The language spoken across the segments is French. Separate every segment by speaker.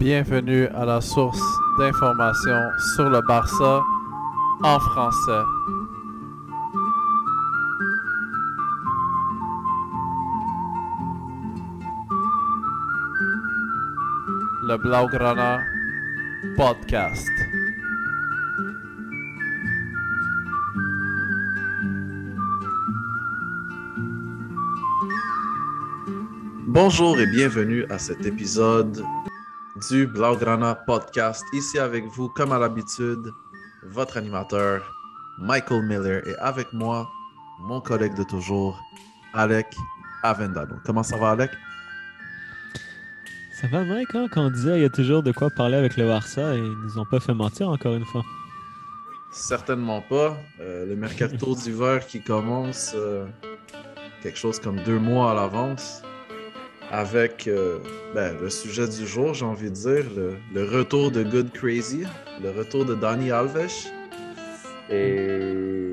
Speaker 1: Bienvenue à la source d'information sur le Barça en français. Le Blaugrana Podcast.
Speaker 2: Bonjour et bienvenue à cet épisode du Blaugrana Podcast. Ici avec vous, comme à l'habitude, votre animateur Michael Miller et avec moi, mon collègue de toujours, Alec Avendano. Comment ça va, Alec?
Speaker 3: Ça va, Mike, hein? quand on disait il y a toujours de quoi parler avec le Barça et ils nous ont pas fait mentir encore une fois.
Speaker 2: Certainement pas. Euh, le mercato d'hiver qui commence euh, quelque chose comme deux mois à l'avance avec euh, ben, le sujet du jour, j'ai envie de dire, le, retour de Good Crazy, le retour de Danny Alves. Et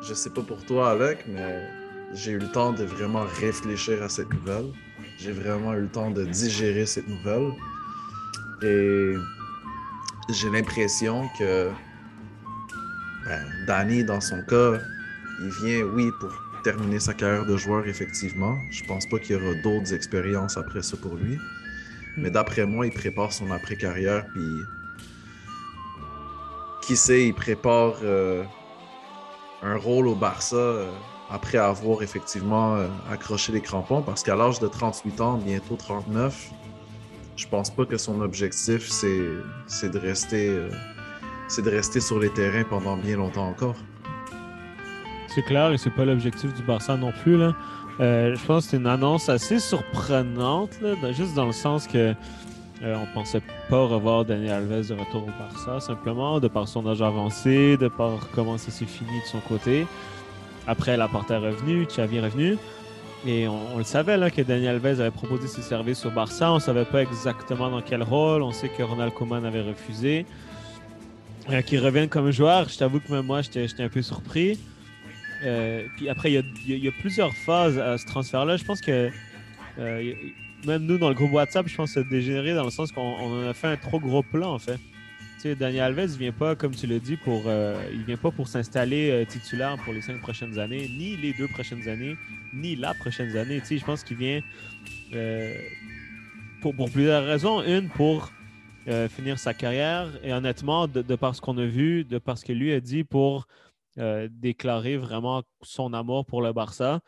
Speaker 2: je sais pas pour toi, Alec, mais j'ai eu le temps de vraiment réfléchir à cette nouvelle. J'ai vraiment eu le temps de digérer cette nouvelle. Et j'ai l'impression que ben, Danny, dans son cas, il vient, oui, pour terminer sa carrière de joueur, effectivement. Je pense pas qu'il y aura d'autres expériences après ça pour lui. Mais d'après moi, il prépare son après-carrière, puis qui sait, il prépare euh, un rôle au Barça euh, après avoir effectivement euh, accroché les crampons, parce qu'à l'âge de 38 ans, bientôt 39, je pense pas que son objectif, c'est de rester c'est de rester sur les terrains pendant bien longtemps encore.
Speaker 3: C'est clair et c'est pas l'objectif du Barça non plus. Là. Euh, je pense que c'est une annonce assez surprenante, juste dans le sens que euh, on pensait pas revoir Daniel Alves de retour au Barça, simplement de par son âge avancé, de par comment ça s'est fini de son côté. Après, la porte est revenue, Xavi est revenu. Et on, le savait que Daniel Alves avait proposé ses services au Barça. On savait pas exactement dans quel rôle. On sait que Ronald Koeman avait refusé. Euh, qu'il revienne comme joueur, je t'avoue que même moi, j'étais un peu surpris. Euh, puis après, il y, a, plusieurs phases à ce transfert-là. Je pense que euh, même nous, dans le groupe WhatsApp, je pense que ça a dégénéré dans le sens qu'on a fait un trop gros plan, en fait. Tu sais, Daniel Alves, il vient pas, comme tu l'as dit, pour, euh, il vient pas pour s'installer titulaire pour les cinq prochaines années, ni les deux prochaines années, ni la prochaine année. Tu sais, je pense qu'il vient pour, plusieurs raisons. Une, pour finir sa carrière, et honnêtement, de, de par ce qu'on a vu, de par ce que lui a dit, pour euh, déclarer vraiment son amour pour le Barça.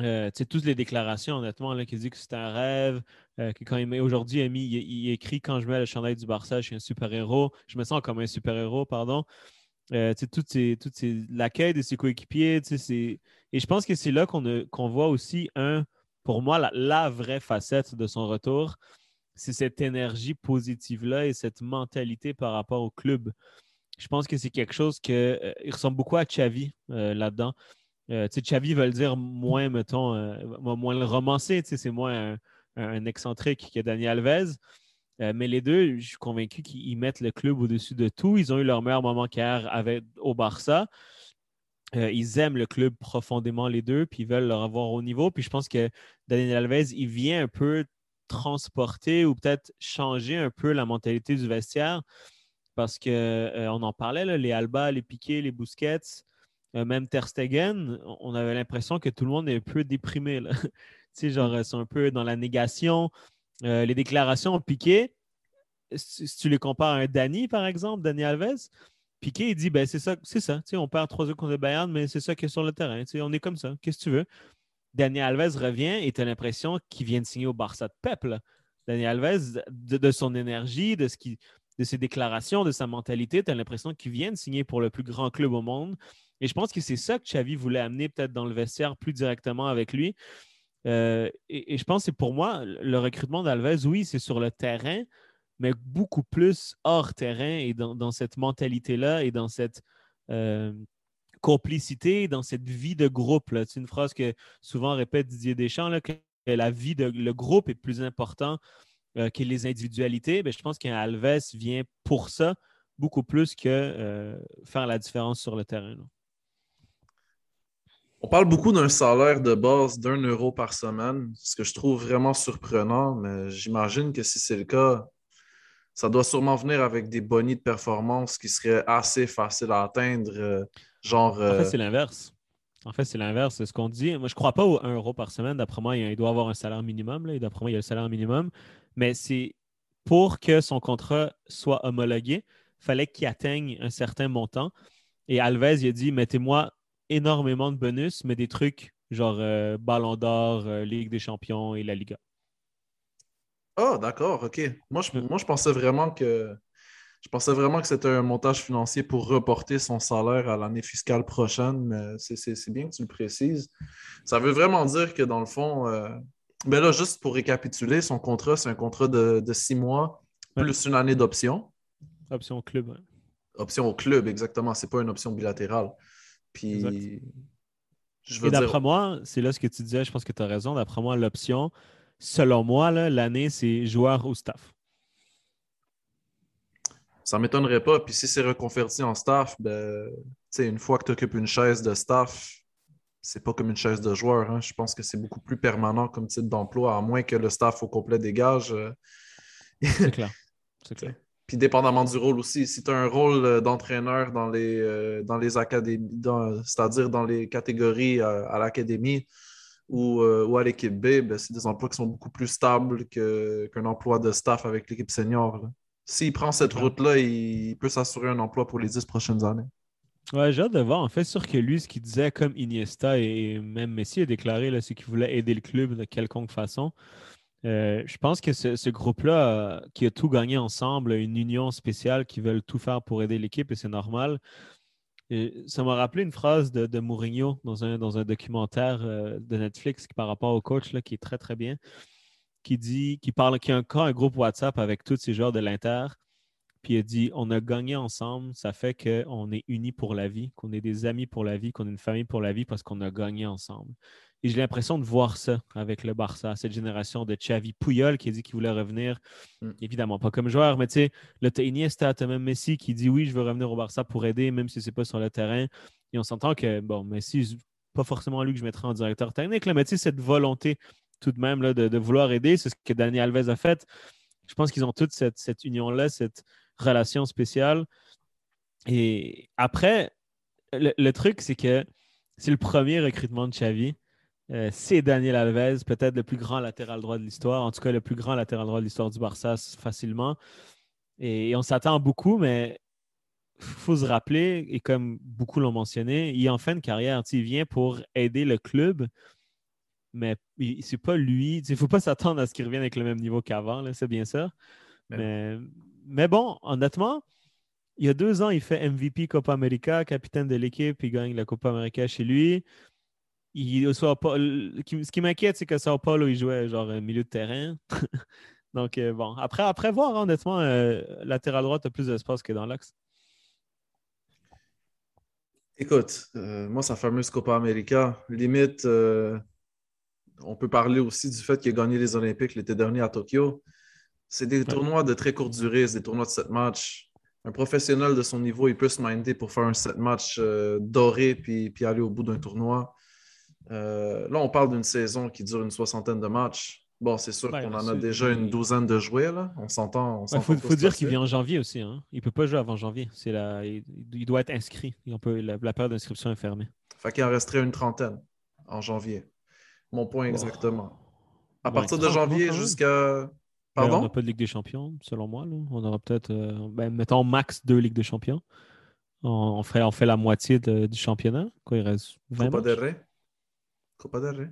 Speaker 3: Euh, toutes les déclarations, honnêtement, là, qui dit que c'est un rêve, euh, quand il aujourd'hui, il, il, écrit quand je mets le chandail du Barça, je suis un super-héros, je me sens comme un super-héros, pardon. Euh, toutes ces, toutes ces, l'accueil de ses coéquipiers, et je pense que c'est là qu'on, voit aussi un, pour moi, la, la, vraie facette de son retour, c'est cette énergie positive-là et cette mentalité par rapport au club je pense que c'est quelque chose qui euh, ressemble beaucoup à Chavi euh, là-dedans. Euh, Chavi veut le dire moins, mettons, moins le romancer, c'est moins un, excentrique que Daniel Alves. mais les deux, je suis convaincu qu'ils mettent le club au-dessus de tout. Ils ont eu leur meilleur moment carrière avec, au Barça. ils aiment le club profondément, les deux, puis ils veulent le revoir au niveau. Puis je pense que Daniel Alves, il vient un peu transporter ou peut-être changer un peu la mentalité du vestiaire parce qu'on euh, en parlait, les Alba, les Piquet, les Busquets, euh, même Ter Stegen, on avait l'impression que tout le monde est un peu déprimé. Là. tu sais, genre, ils sont un peu dans la négation. Euh, les déclarations Piquet, si, tu les compares à un Danny, par exemple, Danny Alves, Piquet, il dit ben, c'est ça, c'est ça. Tu sais, on perd 3 contre le Bayern, mais c'est ça qui est sur le terrain. Tu sais, on est comme ça. Qu'est-ce que tu veux? Danny Alves revient et tu as l'impression qu'il vient de signer au Barça de Pep. Dani Alves, de, de, son énergie, de ce qui de ses déclarations, de sa mentalité, tu as l'impression qu'il vient signer pour le plus grand club au monde Et je pense que c'est ça que Xavi voulait amener peut-être dans le vestiaire plus directement avec lui. Euh, et, je pense que pour moi, le recrutement d'Alves, oui, c'est sur le terrain, mais beaucoup plus hors terrain et dans, cette mentalité-là et dans cette euh, complicité, dans cette vie de groupe. C'est une phrase que souvent répète Didier Deschamps, que la vie de le groupe est plus important euh, que les individualités. Ben, je pense qu'un Alves vient pour ça beaucoup plus que euh, faire la différence sur le terrain. là.
Speaker 2: On parle beaucoup d'un salaire de base d'un euro par semaine, ce que je trouve vraiment surprenant, mais j'imagine que si c'est le cas, ça doit sûrement venir avec des bonnies de performance qui seraient assez faciles à atteindre, euh, genre...
Speaker 3: En
Speaker 2: euh,
Speaker 3: fait, c'est l'inverse. En fait, c'est l'inverse. C'est ce qu'on dit. Moi, je ne crois pas au 1 euro par semaine. D'après moi, il doit avoir un salaire minimum. D'après moi, il y a le salaire minimum. Mais c'est pour que son contrat soit homologué, il fallait qu'il atteigne un certain montant. Et Alves, il a dit mettez-moi énormément de bonus, mais des trucs genre euh, Ballon d'Or, euh, Ligue des Champions et la Liga.
Speaker 2: Ah, d'accord, OK. Moi je, moi, je pensais vraiment que je pensais vraiment que c'était un montage financier pour reporter son salaire à l'année fiscale prochaine, mais c'est- c'est c'est bien que tu le précises. Ça veut vraiment dire que dans le fond, euh, ben là, juste pour récapituler, son contrat, c'est un contrat de, de six mois
Speaker 3: Ouais.
Speaker 2: plus une année d'option.
Speaker 3: Option club. ouais.
Speaker 2: Option au club, exactement. C'est pas une option bilatérale. Puis,
Speaker 3: Exact.
Speaker 2: je
Speaker 3: Et
Speaker 2: veux dire,
Speaker 3: d'après moi, c'est là ce que tu disais, je pense que tu as raison. D'après moi, l'option, selon moi, là, l'année, c'est joueur ou staff.
Speaker 2: Ça ne m'étonnerait pas. Puis si c'est reconverti en staff, ben, une fois que tu occupes une chaise de staff, c'est pas comme une chaise de joueur. hein. Je pense que c'est beaucoup plus permanent comme type d'emploi, à moins que le staff au complet dégage. euh.
Speaker 3: C'est clair. C'est clair.
Speaker 2: Puis dépendamment du rôle aussi. Si tu as un rôle euh, d'entraîneur dans les, euh, dans les académies, c'est-à-dire dans les catégories à l'académie ou, euh, ou à l'équipe B, ben, c'est des emplois qui sont beaucoup plus stables que- qu'un emploi de staff avec l'équipe senior. S'il prend cette route-là, il peut s'assurer un emploi pour les dix prochaines années.
Speaker 3: Ouais, j'ai hâte de voir. En fait, sûr que lui, ce qu'il disait, comme Iniesta et même Messi a déclaré, c'est qu'il voulait aider le club de quelconque façon. Euh, je pense que ce, groupe-là, euh, qui a tout gagné ensemble, une union spéciale, qui veulent tout faire pour aider l'équipe, et c'est normal. Ça m'a rappelé une phrase de, Mourinho dans un, dans un documentaire euh, de Netflix par rapport au coach, là, qui est très, très bien, qui dit, qui parle, qui a encore un groupe WhatsApp avec tous ces joueurs de l'Inter, puis il a dit on a gagné ensemble, ça fait qu'on est unis pour la vie, qu'on est des amis pour la vie, qu'on est une famille pour la vie parce qu'on a gagné ensemble. Et j'ai l'impression de voir ça avec le Barça, cette génération de Xavi Puyol qui a dit qu'il voulait revenir,
Speaker 2: Mm.
Speaker 3: évidemment pas comme joueur, mais tu sais, le Iniesta, t'as même Messi qui dit oui, je veux revenir au Barça pour aider, même si c'est pas sur le terrain. Et on s'entend que, bon, Messi, pas forcément lui que je mettrais en directeur technique, là, mais tu sais, cette volonté tout de même là, de, de vouloir aider, c'est ce que Dani Alves a fait. Je pense qu'ils ont toute cette, cette union-là, cette relation spéciale. Et après, le, le truc, c'est que c'est le premier recrutement de Xavi. Euh, c'est Daniel Alves, peut-être le plus grand latéral droit de l'histoire, en tout cas le plus grand latéral droit de l'histoire du Barça facilement. Et, et on s'attend beaucoup, mais il faut se rappeler, et comme beaucoup l'ont mentionné, il est en fin de carrière. Il vient pour aider le club, mais c'est pas lui. Il ne faut pas s'attendre à ce qu'il revienne avec le même niveau qu'avant, c'est bien ça.
Speaker 2: Ouais.
Speaker 3: Mais, mais bon, honnêtement, il y a deux ans, il fait MVP Copa América, capitaine de l'équipe, il gagne la Copa América chez lui. Il, ce qui m'inquiète, c'est que Sao Paulo, il jouait genre milieu de terrain. Donc, euh, bon, après, après voir, hein, honnêtement, euh, latéral droite a plus d'espace que dans l'axe.
Speaker 2: Écoute, euh, moi, sa fameuse Copa América, limite, on peut parler aussi du fait qu'il a gagné les Olympiques l'été dernier à Tokyo. C'est des tournois de très courte durée, c'est des tournois de sept matchs. Un professionnel de son niveau, il peut se minder pour faire un sept matchs euh, doré puis, puis aller au bout d'un tournoi. Euh, là, on parle d'une saison qui dure une soixantaine de matchs. Bon, c'est sûr
Speaker 3: Ouais,
Speaker 2: qu'on en a déjà une douzaine de jouets, là. On s'entend.
Speaker 3: Il faut, dire qu'il vient en janvier aussi. Hein. Il ne peut pas jouer avant janvier. C'est la, il, doit être inscrit. Et on peut, la, la période d'inscription est fermée.
Speaker 2: Fait qu'il en resterait une trentaine en janvier. Mon point exactement. À
Speaker 3: Ouais,
Speaker 2: partir de
Speaker 3: 30, non,
Speaker 2: janvier
Speaker 3: même.
Speaker 2: jusqu'à. Pardon?
Speaker 3: on n'a pas de Ligue des Champions, selon moi. là. On aura peut-être, euh, ben, mettons, max deux Ligues des Champions. On, on fait, on fait la moitié de- du championnat. Quoi, il reste 20
Speaker 2: Copa
Speaker 3: matchs?
Speaker 2: del Rey. Copa del Rey.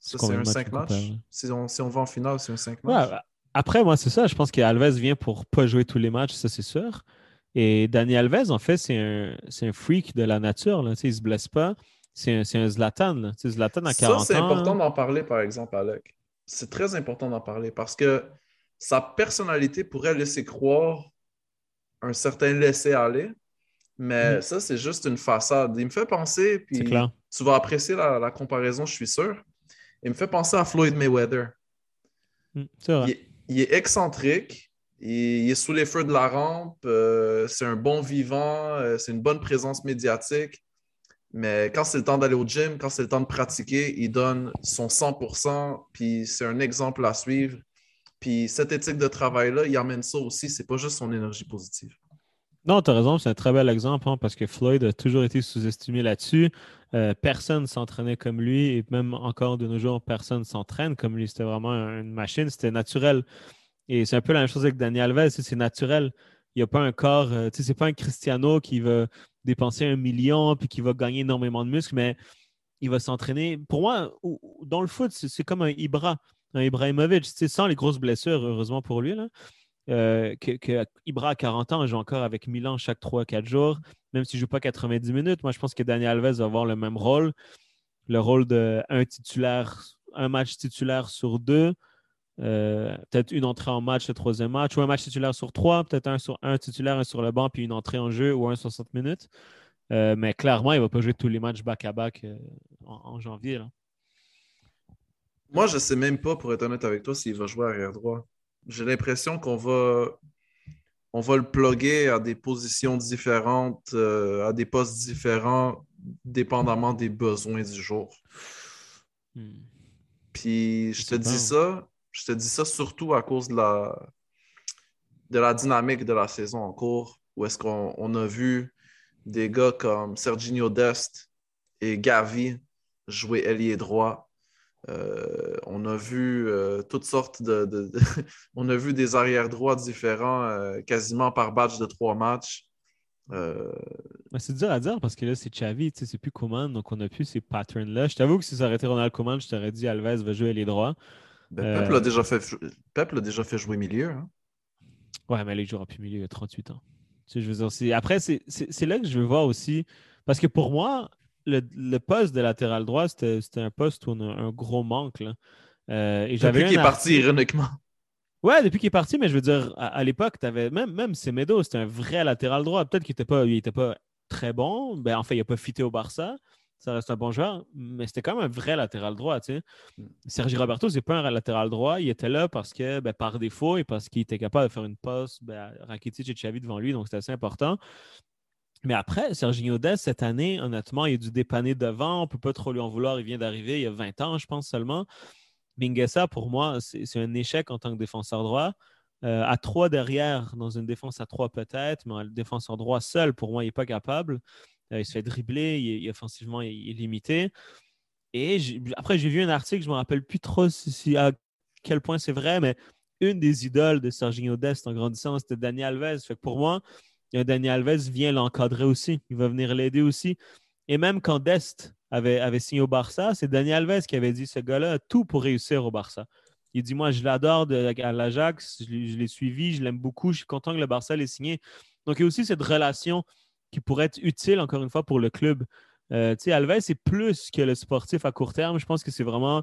Speaker 2: Ça,
Speaker 3: C'est
Speaker 2: un
Speaker 3: de matchs,
Speaker 2: 5
Speaker 3: une Copa
Speaker 2: matchs? Si on, si on va en finale, c'est un 5
Speaker 3: Ouais,
Speaker 2: matchs.
Speaker 3: bah, après, moi, c'est ça. Je pense qu'Alves vient pour pas jouer tous les matchs, ça, c'est sûr. Et Dani Alves, en fait, c'est un, c'est un freak de la nature. Là. Tu sais, il ne se blesse pas. C'est un, c'est un Zlatan. Là. Tu sais, Zlatan à 40
Speaker 2: Ça, c'est important d'en parler, par exemple, Alec. C'est très important d'en parler parce que sa personnalité pourrait laisser croire un certain laisser-aller, mais
Speaker 3: Mhm.
Speaker 2: ça, c'est juste une façade. Il me fait penser, puis
Speaker 3: clair.
Speaker 2: tu vas apprécier la, la comparaison, je suis sûr. Il me fait penser à Floyd Mayweather.
Speaker 3: Mm, C'est vrai.
Speaker 2: Il est, il est excentrique, il, il est sous les feux de la rampe, euh, c'est un bon vivant, euh, c'est une bonne présence médiatique. Mais quand c'est le temps d'aller au gym, quand c'est le temps de pratiquer, il donne son 100%, puis c'est un exemple à suivre. Puis cette éthique de travail-là, il amène ça aussi, c'est pas juste son énergie positive.
Speaker 3: Non, tu as raison, c'est un très bel exemple hein, parce que Floyd a toujours été sous-estimé là-dessus. Euh, personne s'entraînait comme lui et même encore de nos jours, personne s'entraîne comme lui. C'était vraiment une machine, c'était naturel. Et c'est un peu la même chose avec Daniel Alves, c'est naturel. Il n'y a pas un corps, euh, tu sais, c'est pas un Cristiano qui va dépenser un million puis qui va gagner énormément de muscles, mais il va s'entraîner. Pour moi, dans le foot, c'est comme un Ibra, un Ibrahimovic, sans les grosses blessures, heureusement pour lui. Là euh, que, Ibra à 40 ans joue encore avec Milan chaque 3-4 jours, même s'il ne joue pas 90 minutes. Moi, je pense que Daniel Alves va avoir le même rôle, le rôle de un titulaire, un match titulaire sur deux, euh, peut-être une entrée en match le troisième match, ou un match titulaire sur trois, peut-être un, sur, un titulaire, un sur le banc, puis une entrée en jeu ou un 60 minutes. Euh, mais clairement, il ne va pas jouer tous les matchs back-à-back euh, en, en janvier. là.
Speaker 2: Moi, je sais même pas, pour être honnête avec toi, s'il va jouer arrière droit. J'ai l'impression qu'on va, on va le plugger à des positions différentes, euh, à des postes différents, dépendamment des besoins du jour.
Speaker 3: Hmm.
Speaker 2: Puis je te dis ça, je te dis ça surtout à cause de la, de la dynamique de la saison en cours, où est-ce qu'on on a vu des gars comme Serginho Dest et Gavi jouer ailier droit. Euh, on a vu euh, toutes sortes de, de- de- on a vu des arrières droits différents euh, quasiment par batch de trois matchs.
Speaker 3: C'est dur à dire parce que là, c'est Xavi, sais, c'est plus Coman, donc on n'a plus ces patterns-là. Je t'avoue que si ça aurait été Ronald Coman, je t'aurais dit Alves va jouer les droits.
Speaker 2: ben, Pep l'a déjà déjà fait jouer milieu. hein.
Speaker 3: Ouais, mais là, il jouera plus milieu, il a 38 ans. Tu sais, je veux dire, Après, c'est là que je veux voir aussi. Parce que pour moi, le, le poste de latéral droit, c'était un poste où on a un gros manque. Là. Euh, et
Speaker 2: Depuis qu'il est parti ironiquement.
Speaker 3: Ouais, depuis qu'il est parti, mais je veux dire, à, à l'époque, même, même Semedo, c'était un vrai latéral droit. Peut-être qu'il n'était pas, il était pas très bon. Ben, en fait, il n'a pas fité au Barça. Ça reste un bon joueur, mais c'était quand même un vrai latéral droit. Tu sais. Sergi Roberto, c'est pas un latéral droit. Il était là parce que, ben, par défaut et parce qu'il était capable de faire une passe ben, à Rakitic et Xavi devant lui, donc c'était assez important. Mais après, Serginho Dest, cette année, honnêtement, il a dû dépanner devant. On ne peut pas trop lui en vouloir. Il vient d'arriver il y a 20 ans, je pense seulement. Minguesa, pour moi, c'est un échec en tant que défenseur droit. Euh, à trois derrière, dans une défense à trois peut-être, mais un défenseur droit seul, pour moi, il n'est pas capable. Euh, il se fait dribbler, il il offensivement, il est, limité. Et après, j'ai vu un article, je ne me rappelle plus trop à quel point c'est vrai, mais une des idoles de Serginho Dest en grandissant, c'était Dani Alves. Fait pour moi, Dani Alves vient l'encadrer aussi. Il va venir l'aider aussi. Et même quand Dest avait, signé au Barça, c'est Dani Alves qui avait dit ce gars-là a tout pour réussir au Barça. Il dit Moi, je l'adore à l'Ajax, je, l'ai- suivi, je l'aime beaucoup, je suis content que le Barça l'ait signé. Donc, il y a aussi cette relation qui pourrait être utile, encore une fois, pour le club. Euh, tu sais, Alves, c'est plus que le sportif à court terme. Je pense que c'est vraiment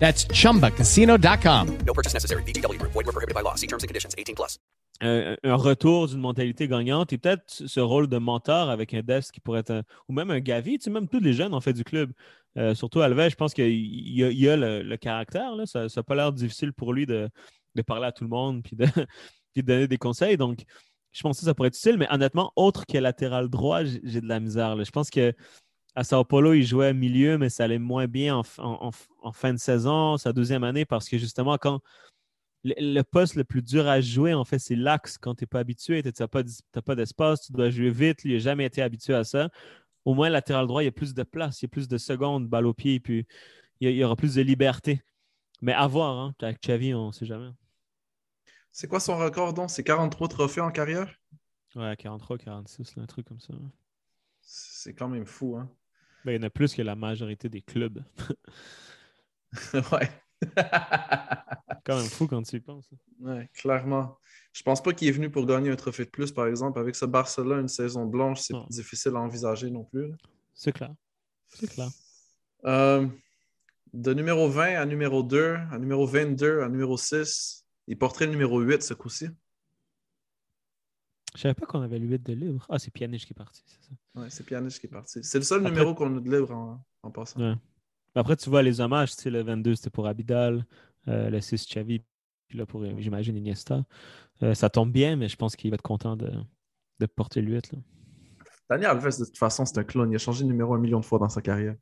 Speaker 4: That's chumbacasino.com.
Speaker 5: No purchase necessary. VGW Group. Void were prohibited by law. See terms and conditions. 18 plus.
Speaker 3: un, un retour d'une mentalité gagnante et peut-être ce rôle de mentor avec un Dest qui pourrait être, un- ou même un Gavi, tu sais, même tous les jeunes en fait du club. Euh, surtout Alves, je pense qu'il y a, il y a le, le caractère. Là. Ça n'a pas l'air difficile pour lui de, de parler à tout le monde puis de, puis de donner des conseils. Donc, je pense que ça pourrait être utile. Mais honnêtement, autre que latéral droit, j'ai de la misère. là. Je pense que à Sao Paulo, il jouait milieu, mais ça allait moins bien en, en fin de saison, sa deuxième année, parce que justement, quand le, poste le plus dur à jouer, en fait, c'est l'axe quand tu n'es pas habitué, tu n'as pas, pas d'espace, tu dois jouer vite. Il n'a jamais été habitué à ça. Au moins, latéral droit, il y a plus de place, il y a plus de secondes, balle au pied, puis il y, aura plus de liberté. Mais à voir, hein, avec Xavi, on ne sait jamais.
Speaker 2: C'est quoi son record, donc? C'est 43 trophées en carrière?
Speaker 3: Ouais, 43, 46, là, un truc comme ça.
Speaker 2: C'est quand même fou, hein?
Speaker 3: Ben, il y en a plus que la majorité des clubs.
Speaker 2: ouais.
Speaker 3: quand même fou quand tu y penses. hein.
Speaker 2: Ouais, clairement. Je pense pas qu'il est venu pour gagner un trophée de plus, par exemple. Avec ce Barça-là, une saison blanche, c'est difficile à envisager non plus.
Speaker 3: C'est clair. C'est clair.
Speaker 2: Euh, de numéro 20 à numéro 2, à numéro 22, à numéro 6, il porterait le numéro 8 ce coup-ci.
Speaker 3: Je savais pas qu'on avait le 8 de libre. Ah, c'est Pjanic qui est parti, c'est ça.
Speaker 2: Ouais, c'est Pjanic qui est parti. C'est le seul
Speaker 3: Après-
Speaker 2: numéro qu'on a de libre en, en passant.
Speaker 3: Ouais. Mais Après, tu vois les hommages, tu sais, le 22, c'était pour Abidal, euh, le 6, Xavi, puis là, pour, euh, j'imagine, Iniesta. Euh, ça tombe bien, mais je pense qu'il va être content de, de porter le 8. Là.
Speaker 2: Daniel Alves, de toute façon, c'est un clone. Il a changé de numéro un million de fois dans sa carrière.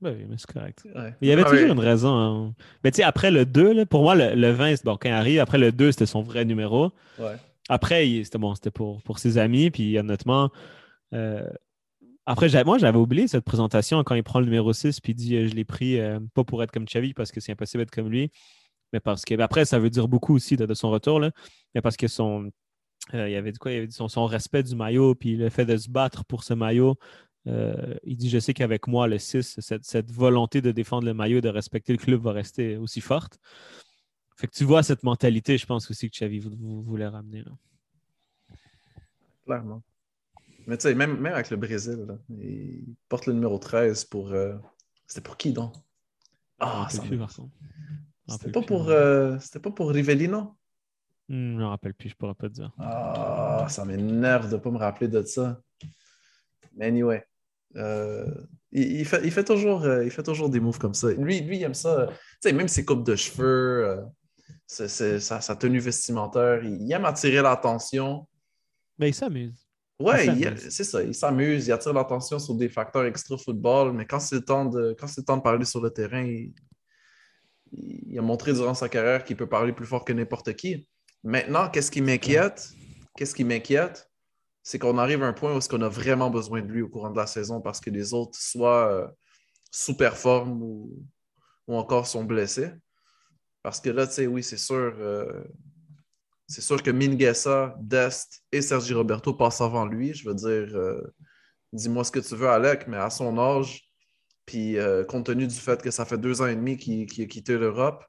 Speaker 3: Ben oui, mais c'est correct.
Speaker 2: Ouais.
Speaker 3: Il y avait
Speaker 2: Ah
Speaker 3: toujours une raison. hein. Mais tu sais, après le 2, là, pour moi, le, le 20, c'est bon, quand il arrive, après le 2, c'était son vrai numéro.
Speaker 2: Ouais.
Speaker 3: Après, c'était bon, c'était pour, pour ses amis. Puis honnêtement, euh, après, moi, j'avais oublié cette présentation quand il prend le numéro 6 puis il dit euh, Je l'ai pris euh, pas pour être comme Xavi parce que c'est impossible d'être comme lui, mais parce que. mais après, ça veut dire beaucoup aussi de, son retour, là, mais parce que son. euh, avait quoi Il avait son, respect du maillot puis le fait de se battre pour ce maillot. il dit Je sais qu'avec moi, le 6, cette, volonté de défendre le maillot, de respecter le club va rester aussi forte. Fait que tu vois cette mentalité, je pense aussi que Xavi vou- vou- voulait ramener. là.
Speaker 2: Clairement. Mais tu sais, même, même avec le Brésil, là, il porte le numéro 13 pour. euh, C'était pour qui donc?
Speaker 3: Je me
Speaker 2: Ah, ça
Speaker 3: plus,
Speaker 2: me-
Speaker 3: me
Speaker 2: C'était pas pour, euh, c'était pas pour Rivellino?
Speaker 3: Hmm, je me rappelle plus, je pourrais pas te dire.
Speaker 2: Ah, ça m'énerve de ne pas me rappeler de ça. Mais anyway, euh, il, il fait, il, fait toujours, euh, il fait toujours des moves comme ça. Lui, lui il aime ça. Tu sais, même ses coupes de cheveux, euh, c'est- c'est- sa, sa tenue vestimentaire, il, il aime attirer l'attention.
Speaker 3: Mais il s'amuse.
Speaker 2: Ouais, c'est ça, il s'amuse, il attire l'attention sur des facteurs extra-football, mais quand c'est le temps de, quand c'est le temps de parler sur le terrain, il, il a montré durant sa carrière qu'il peut parler plus fort que n'importe qui. Maintenant, qu'est-ce qui m'inquiète? Qu'est-ce qui m'inquiète? C'est qu'on arrive à un point où est-ce qu'on a vraiment besoin de lui au courant de la saison parce que les autres soit euh, sous-performent ou, ou encore sont blessés. Parce que là, tu sais, oui, c'est sûr, euh, c'est sûr que Minguesa, Dest et Sergi Roberto passent avant lui. Je veux dire, euh, dis-moi ce que tu veux, Alec, mais à son âge, puis euh, compte tenu du fait que ça fait deux ans et demi qu'il a quitté l'Europe,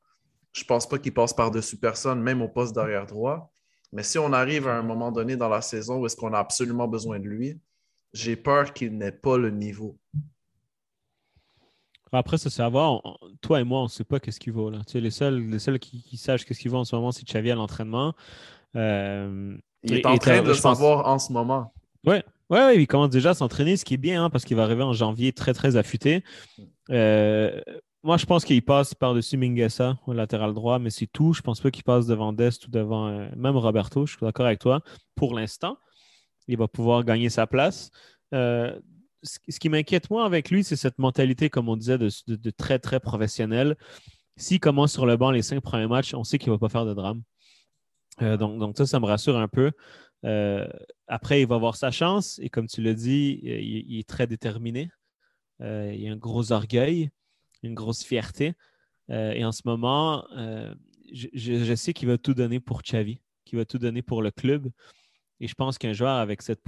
Speaker 2: je pense pas qu'il passe par-dessus personne, même au poste d'arrière droit. Mais si on arrive à un moment donné dans la saison où est-ce qu'on a absolument besoin de lui, j'ai peur qu'il n'ait pas le niveau.
Speaker 3: Après, ça, c'est à voir. Toi et moi, on ne sait pas qu'est-ce qu'il vaut. Là. Tu sais, les seuls, les seuls qui, qui sachent qu'est-ce qu'il vaut en ce moment, c'est Xavi à l'entraînement. Euh,
Speaker 2: Il
Speaker 3: et-
Speaker 2: est en train de
Speaker 3: pense-
Speaker 2: savoir en ce moment.
Speaker 3: Ouais, ouais, ouais, il commence déjà à s'entraîner, ce qui est bien, hein, parce qu'il va arriver en janvier très, très affûté. Euh, moi, je pense qu'il passe par-dessus Minguesa au latéral droit, mais c'est tout. Je pense pas qu'il passe devant Dest ou devant euh, même Roberto. Je suis d'accord avec toi. Pour l'instant, il va pouvoir gagner sa place. Euh, ce, qui m'inquiète, moi, avec lui, c'est cette mentalité, comme on disait, de, très, très professionnel. S'il commence sur le banc les cinq premiers matchs, on sait qu'il ne va pas faire de drame. Euh, donc, ça, ça me rassure un peu. Euh, après, il va avoir sa chance et comme tu l'as dit, il, il est très déterminé. Euh, il a un gros orgueil, une grosse fierté. Euh, et en ce moment, euh, je, sais qu'il va tout donner pour Xavi, qu'il va tout donner pour le club. Et je pense qu'un joueur avec cette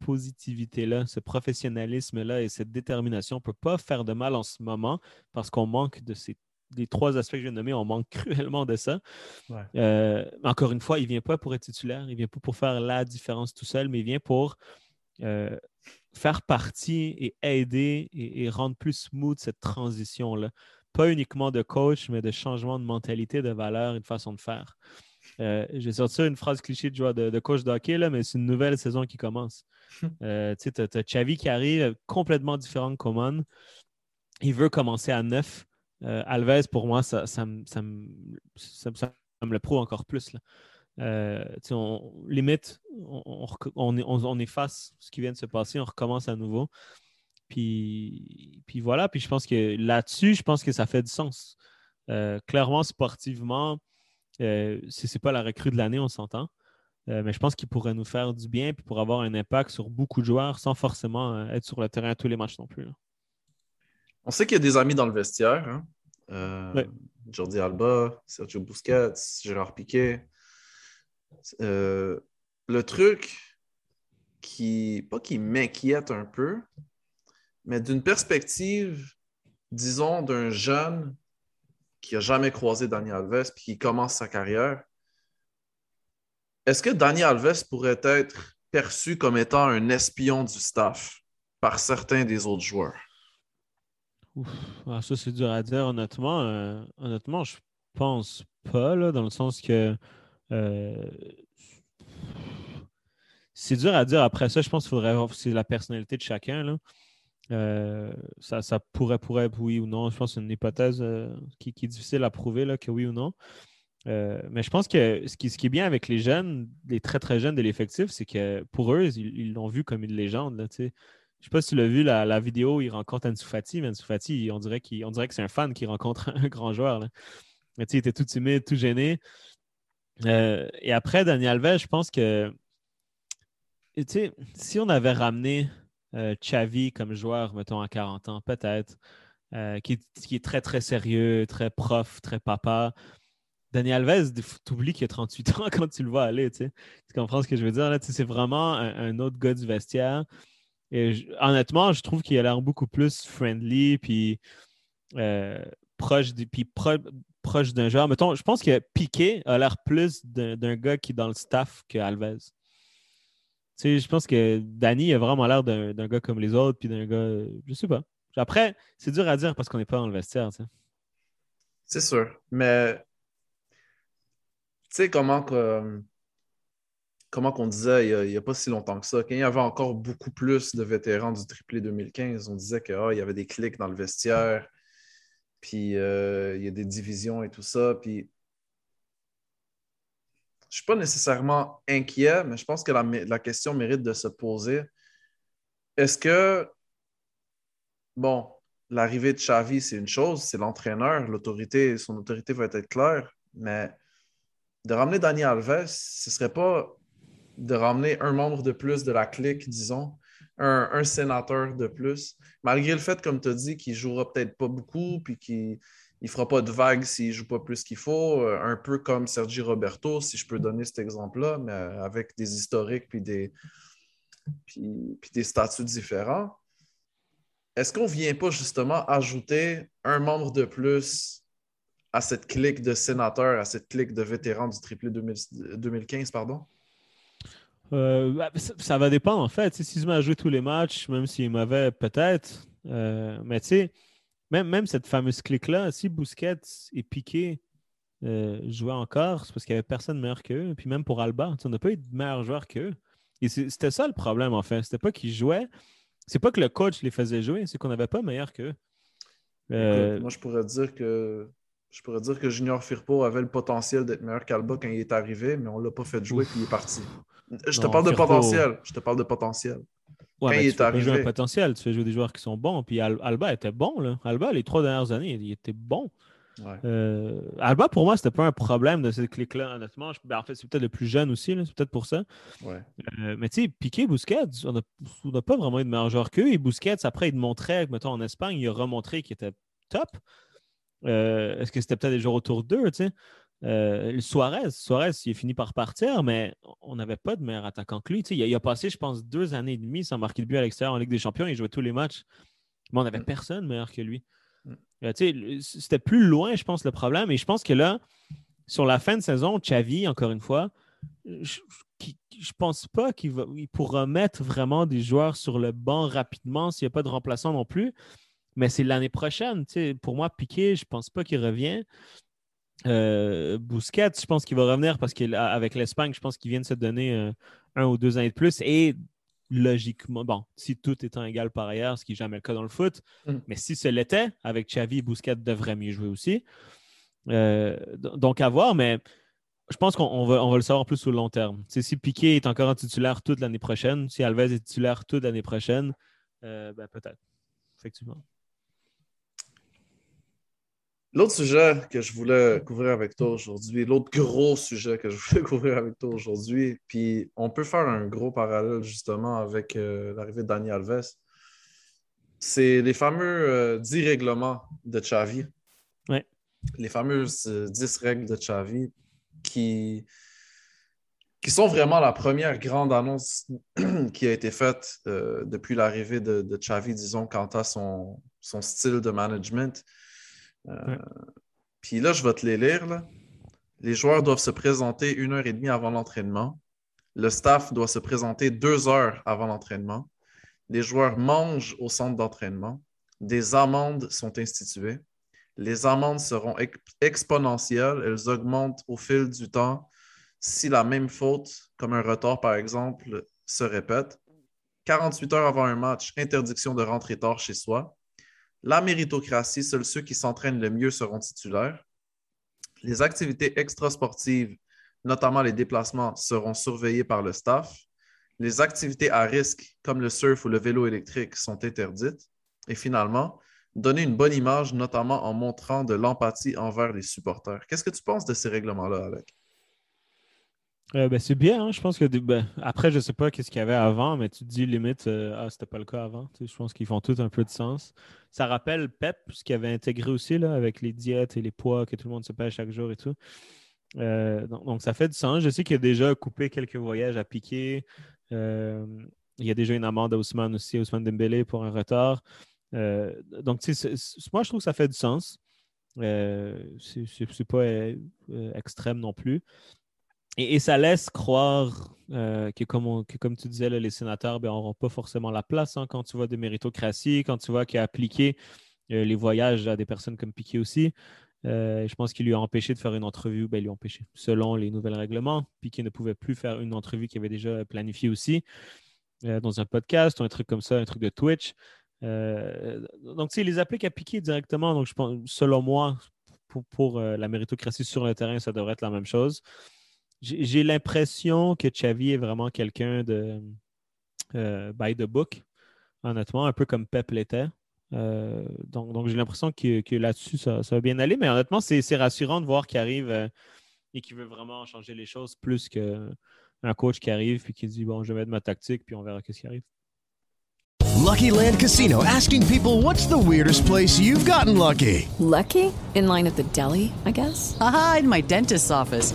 Speaker 3: positivité-là, ce professionnalisme-là et cette détermination ne peut pas faire de mal en ce moment parce qu'on manque de ces les trois aspects que je viens de nommer, on manque cruellement de ça.
Speaker 2: Ouais.
Speaker 3: Euh, encore une fois, il ne vient pas pour être titulaire, il ne vient pas pour faire la différence tout seul, mais il vient pour euh, faire partie et aider et, et rendre plus smooth cette transition-là. Pas uniquement de coach, mais de changement de mentalité, de valeur et de façon de faire. Euh, J'ai sorti une phrase cliché de joueur de, de coach de hockey, là, mais c'est une nouvelle saison qui commence. Euh, tu as, Chavi qui arrive complètement différent de Coman. Il veut commencer à neuf. Euh, Alves, pour moi, ça, ça, me- ça ça le prouve encore plus. Là. Euh, on, limite, on- on efface ce qui vient de se passer, on recommence à nouveau. Puis, puis voilà, puis je pense que là-dessus, je pense que ça fait du sens. Euh, clairement, sportivement, euh, c'est pas la recrue de l'année, on s'entend. Euh, mais je pense qu'il pourrait nous faire du bien puis pour avoir un impact sur beaucoup de joueurs sans forcément euh, être sur le terrain à tous les matchs non plus. là.
Speaker 2: On sait qu'il y a des amis dans le vestiaire. Hein? Euh,
Speaker 3: Ouais.
Speaker 2: Jordi Alba, Sergio Busquets, Gérard Piquet. Le truc qui, pas qui m'inquiète un peu, mais d'une perspective, disons, d'un jeune qui n'a jamais croisé Dani Alves puis qui commence sa carrière, est-ce que Dani Alves pourrait être perçu comme étant un espion du staff par certains des autres joueurs?
Speaker 3: Ouf, ah, ça, c'est dur à dire, honnêtement. Euh, honnêtement, je pense pas, là, dans le sens que euh, c'est dur à dire. Après ça, je pense qu'il faudrait c'est la personnalité de chacun. Là. Euh, ça, ça pourrait, pourrait être oui ou non. Je pense que c'est une hypothèse euh, qui, qui est difficile à prouver, là, que oui ou non. Euh, mais je pense que ce qui, ce qui est bien avec les jeunes, les très très jeunes de l'effectif, c'est que pour eux, ils l'ont vu comme une légende. Là. Je sais pas si tu l'as vu, la, la vidéo il rencontre Ansu. Mais Ansu on dirait, on dirait que c'est un fan qui rencontre un grand joueur. Là. Mais il était tout timide, tout gêné. Et après, Daniel Alves, je pense que si on avait ramené euh, Xavi comme joueur, mettons, à 40 ans, peut-être, euh, qui, est- très, très sérieux, très prof, très papa. Daniel Alves, tu oublies qu'il a 38 ans quand tu le vois aller. Tu comprends ce que je veux dire? C'est vraiment un, autre gars du vestiaire. Honnêtement, je trouve qu'il a l'air beaucoup plus friendly, puis euh, proche, d'un joueur. Mettons, je pense que Piqué a l'air plus d'un d'un gars qui est dans le staff que Alves. Sais, je pense que Danny a vraiment l'air d'un gars comme les autres, puis d'un gars, euh, je sais pas. Après, c'est dur à dire parce qu'on n'est pas dans le vestiaire.
Speaker 2: C'est sûr. Mais tu sais comment que- comment qu'on disait il n'y a, pas si longtemps que ça, quand il y avait encore beaucoup plus de vétérans du triplé 2015, on disait qu'il y avait des clics dans le vestiaire, puis euh, il y a des divisions et tout ça. Puis ne suis pas nécessairement inquiet, mais je pense que la question mérite de se poser. Est-ce que, bon, l'arrivée de Xavi, c'est une chose, c'est l'entraîneur, l'autorité, son autorité va être claire, mais de ramener Dani Alves, ce ne serait pas de ramener un membre de plus de la clique, disons, un, un sénateur de plus, malgré le fait, comme tu as dit, qu'il ne jouera peut-être pas beaucoup, puis qu'il ne fera pas de vagues s'il ne joue pas plus qu'il faut, euh, un peu comme Sergi Roberto, si je peux donner cet exemple-là, mais avec des historiques puis des, puis, puis des statuts différents. Est-ce qu'on ne vient pas justement ajouter un membre de plus à cette clique de sénateurs, à cette clique de vétérans du triplé 2000 2015, pardon?
Speaker 3: Euh, bah, ça, va dépendre en fait. Tu sais, S'il se met à jouer tous les matchs, même s'il est mauvais, peut-être. Euh, mais tu sais, même, même cette fameuse clique-là, si Busquets et Piqué euh, jouaient encore, c'est parce qu'il n'y avait personne de meilleur qu'eux. Puis même pour Alba, on n'a pas eu de meilleur joueur qu'eux. Et c'était ça le problème en fait. C'était pas qu'ils jouaient. C'est pas que le coach les faisait jouer, c'est qu'on n'avait pas meilleur qu'eux. Euh,
Speaker 2: Écoute, moi, je pourrais dire que je pourrais dire que Junior Firpo avait le potentiel d'être meilleur qu'Alba quand il est arrivé, mais on ne l'a pas fait jouer puis il est parti. Je te
Speaker 3: Non,
Speaker 2: parle de
Speaker 3: Firpo-
Speaker 2: potentiel. Je te parle de potentiel.
Speaker 3: Ouais,
Speaker 2: il
Speaker 3: tu fais pas jouer un potentiel, tu fais jouer des joueurs qui sont bons. Puis Al- Alba était bon. Là. Alba, les trois dernières années, il était bon.
Speaker 2: Ouais.
Speaker 3: Euh, Alba, pour moi, c'était pas un problème de cette clique-là, honnêtement. Je- ben, en fait, c'est peut-être le plus jeune aussi, c'est peut-être pour ça.
Speaker 2: Ouais.
Speaker 3: Euh, mais tu sais, Piqué, Busquets, on n'a pas vraiment eu de meilleur joueur qu'eux. Et Busquets, après, il montrait, mettons, en Espagne, il a remontré qu'il était top. Euh, Est-ce que c'était peut-être des joueurs autour d'eux, tu sais? Euh, Suarez, Suarez, il est fini par partir, mais on n'avait pas de meilleur attaquant que lui. Il, a, il a passé, je pense, deux années et demie sans marquer de but à l'extérieur en Ligue des Champions. Il jouait tous les matchs. Mais on n'avait
Speaker 2: Mm.
Speaker 3: personne meilleur que lui.
Speaker 2: Mm.
Speaker 3: Euh, C'était plus loin, je pense, le problème. Et je pense que là, sur la fin de saison, Xavi, encore une fois, je, je pense pas qu'il il pourra mettre vraiment des joueurs sur le banc rapidement s'il n'y a pas de remplaçant non plus. Mais c'est l'année prochaine. Pour moi, Piqué, je pense pas qu'il revient. Euh, Busquets, je pense qu'il va revenir parce qu'avec l'Espagne, je pense qu'il vient de se donner euh, un ou deux années de plus. Et logiquement, bon, si tout étant égal par ailleurs, ce qui n'est jamais le cas dans le foot,
Speaker 2: Mm.
Speaker 3: mais si ce l'était, avec Xavi, Busquets devrait mieux jouer aussi. Euh, donc à voir, mais je pense qu'on on va, on va le savoir plus le long terme. Si Piqué est encore en titulaire toute l'année prochaine, si Alves est titulaire toute l'année prochaine, euh, ben, peut-être. Effectivement.
Speaker 2: L'autre sujet que je voulais couvrir avec toi aujourd'hui, l'autre gros sujet que je voulais couvrir avec toi aujourd'hui, puis on peut faire un gros parallèle justement avec euh, l'arrivée de Dani Alves, c'est les fameux euh, 10 règlements de Xavi.
Speaker 3: Ouais.
Speaker 2: Les fameuses euh, 10 règles de Xavi qui, qui sont vraiment la première grande annonce qui a été faite euh, depuis l'arrivée de, de Xavi, disons, quant à son, son style de management. Euh. Puis là, je vais te les lire. Les joueurs doivent se présenter une heure et demie avant l'entraînement. Le staff doit se présenter deux heures avant l'entraînement. Les joueurs mangent au centre d'entraînement. Des amendes sont instituées. Les amendes seront ex- exponentielles. Elles augmentent au fil du temps si la même faute, comme un retard par exemple, se répète. 48 heures avant un match, interdiction de rentrer tard chez soi. La méritocratie, seuls ceux qui s'entraînent le mieux seront titulaires. Les activités extrasportives, notamment les déplacements, seront surveillées par le staff. Les activités à risque, comme le surf ou le vélo électrique, sont interdites. Et finalement, donner une bonne image, notamment en montrant de l'empathie envers les supporters. Qu'est-ce que tu penses de ces règlements-là, Alec?
Speaker 3: Euh, ben, c'est bien, hein. je pense que ben, après, je sais pas qu'est-ce qu'il y avait avant, mais tu te dis limite, euh, ah, c'était pas le cas avant. Tu je pense qu'ils font tout un peu de sens. Ça rappelle Pep, ce qu'il avait intégré aussi là, avec les diètes et les poids, que tout le monde se paye chaque jour et tout. Euh, donc, donc, ça fait du sens. Je sais qu'il a déjà coupé quelques voyages à piquer. Euh, il y a déjà une amende à Ousmane aussi, Ousmane Dembélé pour un retard. Donc, tu sais, moi, je trouve que ça fait du sens. C'est pas extrême non plus. Et, ça laisse croire euh, que, comme tu disais, les sénateurs n'auront pas forcément la place hein, quand tu vois de méritocratie, quand tu vois qu'il a appliqué euh, les voyages à des personnes comme Piqué aussi. Euh, je pense qu'il lui a empêché de faire une entrevue. Ben, il lui a empêché. Selon les nouveaux règlements, Piqué ne pouvait plus faire une entrevue qu'il avait déjà planifiée aussi dans un podcast ou un truc comme ça, un truc de Twitch. Donc, tu sais, il les applique à Piqué directement. Donc, je pense, selon moi, pour, la méritocratie sur le terrain, ça devrait être la même chose. J'ai l'impression que Xavi est vraiment quelqu'un de euh, by the book, honnêtement, un peu comme Pep l'était. Euh, donc, donc j'ai l'impression que, que là-dessus, ça, ça va bien aller. Mais honnêtement, c'est c'est rassurant de voir qu'il arrive euh, et qu'il veut vraiment changer les choses plus qu'un coach qui arrive et qui dit Bon, je vais mettre ma tactique, puis on verra qu'est-ce qui arrive.
Speaker 6: Lucky Land Casino asking people what's the weirdest place you've gotten lucky?
Speaker 7: Lucky? In line at the deli, I guess?
Speaker 8: Aha, in my dentist's office.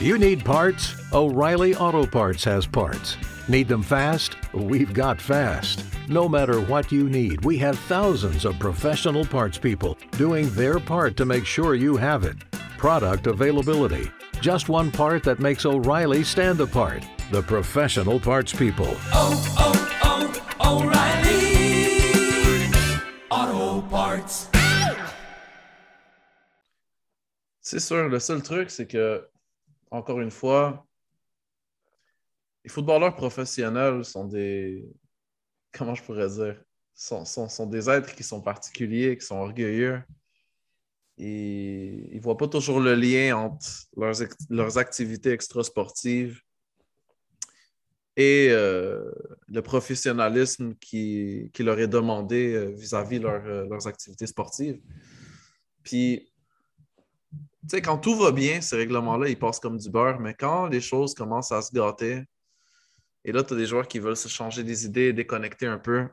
Speaker 9: You need parts? O'Reilly Auto Parts has parts. Need them fast? We've got fast. No matter what you need, we have thousands of professional parts people doing their part to make sure you have it. Product availability. Just one part that makes O'Reilly stand apart. The professional parts people. Oh, oh, oh, O'Reilly Auto Parts.
Speaker 2: C'est sûr, le seul truc, c'est que, encore une fois, les footballeurs professionnels sont des. Comment je pourrais dire? Sont, sont, des êtres qui sont particuliers, qui sont orgueilleux. Et ils ne voient pas toujours le lien entre leurs, leurs activités extrasportives et euh, le professionnalisme qui, qui leur est demandé euh, vis-à-vis leur, euh, leurs activités sportives. Puis, quand tout va bien, ces règlements-là, ils passent comme du beurre, mais quand les choses commencent à se gâter, et là, tu as des joueurs qui veulent se changer des idées, déconnecter un peu,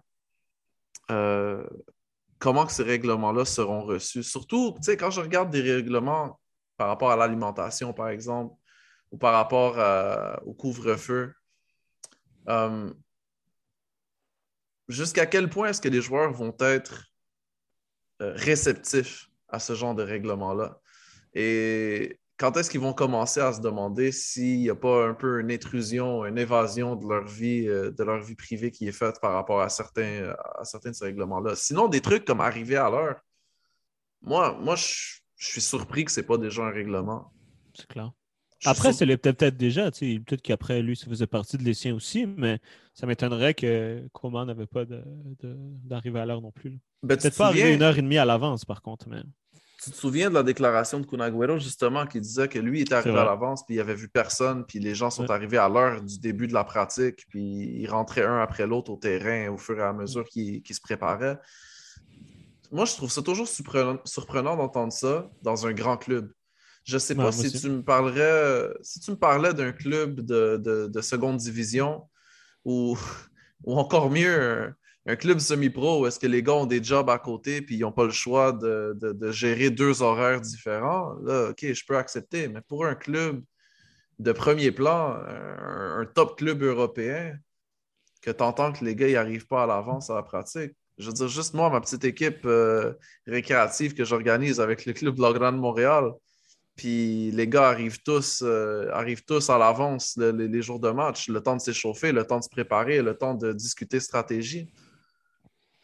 Speaker 2: euh, comment ces règlements-là seront reçus? Surtout, quand je regarde des règlements par rapport à l'alimentation, par exemple, ou par rapport à- au couvre-feu. Euh, Jusqu'à quel point est-ce que les joueurs vont être euh, réceptifs à ce genre de règlement-là? Et quand est-ce qu'ils vont commencer à se demander s'il n'y a pas un peu une intrusion, une évasion de leur vie, euh, de leur vie privée qui est faite par rapport à certains, à certains de ces règlements-là? Sinon, des trucs comme arriver à l'heure, moi, moi je, je suis surpris que ce n'est pas déjà un règlement.
Speaker 3: C'est clair.
Speaker 2: Je
Speaker 3: Après, c'est peut-être déjà. tu sais, Peut-être qu'après, lui, ça faisait partie de les siens aussi, mais ça m'étonnerait que Coman n'avait pas de- de- d'arriver à l'heure non plus.
Speaker 2: Ben,
Speaker 3: Peut-être pas arriver une heure et demie à l'avance, par contre. Mais...
Speaker 2: Tu te souviens de la déclaration de Kunagüero, justement, qui disait que lui était arrivé à l'avance, puis il avait vu personne, puis les gens sont
Speaker 3: Ouais.
Speaker 2: arrivés à l'heure du début de la pratique, puis ils rentraient un après l'autre au terrain au fur et à mesure qu'ils se préparaient. Moi, je trouve ça toujours surprenant, surprenant d'entendre ça dans un grand club. Je sais
Speaker 3: Ouais,
Speaker 2: pas si
Speaker 3: aussi.
Speaker 2: tu me parlerais, si tu me parlais d'un club de, de- de seconde division ou, ou encore mieux, un, club semi-pro est-ce que les gars ont des jobs à côté puis ils n'ont pas le choix de, gérer deux horaires différents, là, OK, je peux accepter. Mais pour un club de premier plan, un, top club européen, que tu entends que les gars n'arrivent pas à l'avance à la pratique. Je veux dire, juste moi, ma petite équipe euh, récréative que j'organise avec le club de la Grande Montréal, puis les gars arrivent tous, euh, arrivent tous à l'avance le- les, les jours de match, le temps de s'échauffer, le temps de se préparer, le temps de discuter stratégie.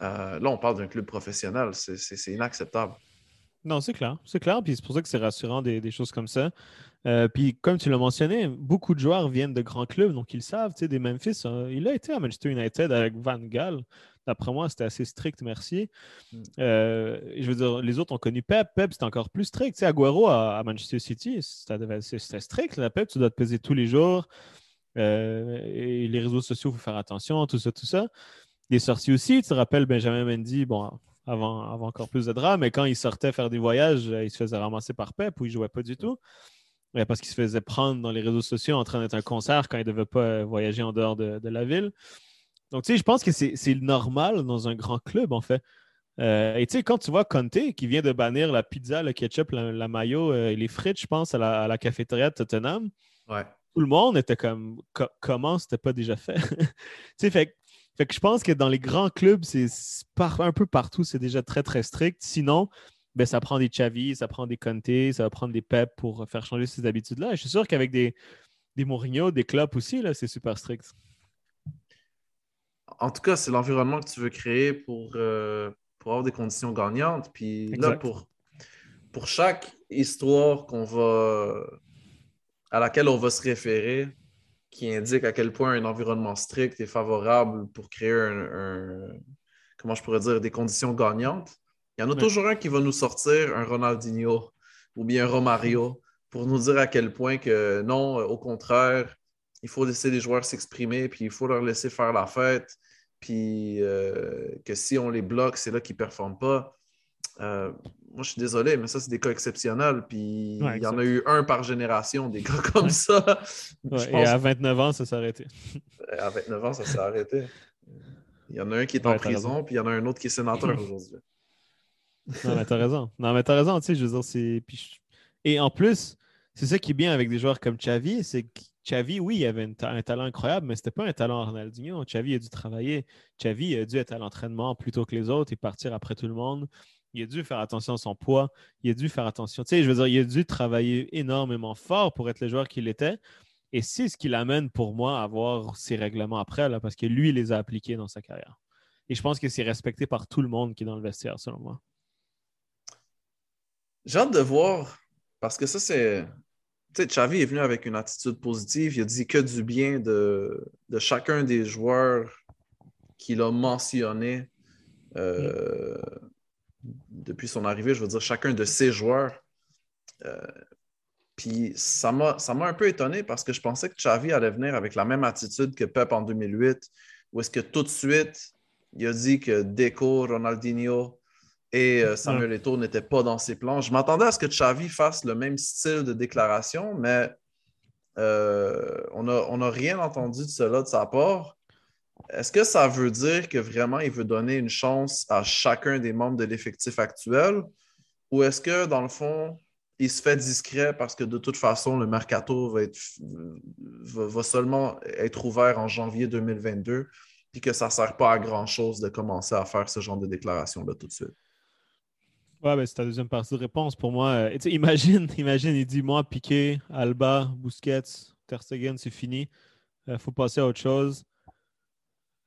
Speaker 2: Euh, là, on parle d'un club professionnel, c'est inacceptable.
Speaker 3: Non, c'est clair. C'est clair. Puis c'est pour ça que c'est rassurant des, des choses comme ça. Euh, puis comme tu l'as mentionné, beaucoup de joueurs viennent de grands clubs, donc ils savent, tu sais, des Memphis. euh, il a été à Manchester United avec Van Gaal. D'après moi, c'était assez strict, merci. Euh, je veux dire, les autres ont connu Pep. Pep, c'était encore plus strict. Tu sais, Aguero à, à Manchester City, c'était strict. La Pep, tu dois te peser tous les jours. Euh, et les réseaux sociaux, il faut faire attention, tout ça, tout ça. Il est sorti aussi, tu te rappelles Benjamin Mendy, bon, avant, avant encore plus de drame, mais quand il sortait faire des voyages, euh, il se faisait ramasser par Pep ou il jouait pas du tout. Ouais, parce qu'il se faisait prendre dans les réseaux sociaux en train d'être un concert quand il ne devait pas euh, voyager en dehors de, de la ville. Donc, tu sais, je pense que c'est normal dans un grand club, en fait. Euh, et tu sais, quand tu vois Conte qui vient de bannir la pizza, le ketchup, la, la mayo euh, et les frites, je pense, à la, à la cafétéria de Tottenham,
Speaker 2: Ouais.
Speaker 3: tout le monde était comme co- comment c'était pas déjà fait? tu sais, fait, fait que je pense que dans les grands clubs, c'est un peu partout, c'est déjà très très strict. Sinon, ben, ça prend des Xavi, ça prend des Conte, ça va prendre des Pep pour faire changer ces habitudes-là. Et je suis sûr qu'avec des, des Mourinho, des clubs aussi, là, c'est super strict.
Speaker 2: En tout cas, c'est l'environnement que tu veux créer pour, euh, pour avoir des conditions gagnantes. Puis là, pour, pour chaque histoire qu'on va à laquelle on va se référer, qui indique à quel point un environnement strict est favorable pour créer un, un- comment je pourrais dire, des conditions gagnantes, il y en a
Speaker 3: Ouais.
Speaker 2: toujours un qui va nous sortir un Ronaldinho ou bien un Romario pour nous dire à quel point que non, au contraire, il faut laisser les joueurs s'exprimer, puis il faut leur laisser faire la fête, puis euh, que si on les bloque, c'est là qu'ils ne performent pas. Euh, moi, je suis désolé, mais ça, c'est des cas exceptionnels, puis
Speaker 3: Ouais,
Speaker 2: il y en a eu un par génération, des cas comme ça.
Speaker 3: Ouais, et à 29 ans, ça s'est arrêté.
Speaker 2: à 29 ans, ça s'est arrêté. Il y en a un qui est en prison, puis il y en a un autre qui est sénateur aujourd'hui.
Speaker 3: Non, mais t'as raison. Non, mais t'as raison, tu sais, je veux dire, c'est. puis je- Et en plus, c'est ça qui est bien avec des joueurs comme Xavi, c'est que Xavi, oui, il avait ta- un talent incroyable, mais c'était pas un talent Ronaldinho. Xavi a dû travailler. Xavi a dû être à l'entraînement plutôt que les autres et partir après tout le monde. Il a dû faire attention à son poids. Il a dû faire attention. Tu sais, je veux dire, il a dû travailler énormément fort pour être le joueur qu'il était. Et c'est ce qui l'amène pour moi à avoir ces règlements après, là, parce que lui, il les a appliqués dans sa carrière. Et je pense que c'est respecté par tout le monde qui est dans le vestiaire, selon moi.
Speaker 2: J'ai hâte de voir, parce que ça, c'est. Tu sais, Xavi est venu avec une attitude positive. Il a dit que du bien de, de chacun des joueurs qu'il a mentionné euh, depuis son arrivée. Je veux dire, chacun de ses joueurs. Euh, puis ça m'a un peu étonné parce que je pensais que Xavi allait venir avec la même attitude que Pep en 2008, où est-ce que tout de suite, il a dit que Deco, Ronaldinho, et euh, Samuel Eto'o n'étaient pas dans ses plans. Je m'attendais à ce que Xavi fasse le même style de déclaration, mais euh, on n'a on a rien entendu de cela de sa part. Est-ce que ça veut dire que vraiment il veut donner une chance à chacun des membres de l'effectif actuel? Ou est-ce que, dans le fond, il se fait discret parce que de toute façon, le mercato va, seulement être ouvert en janvier 2022, puis que ça ne sert pas à grand-chose de commencer à faire ce genre de déclaration-là tout de suite?
Speaker 3: Ouais, ben, c'est ta deuxième partie de réponse. Pour moi, euh, imagine, imagine, il dit moi, Piqué, Alba, Busquets, Ter c'est fini. Il faut passer à autre chose.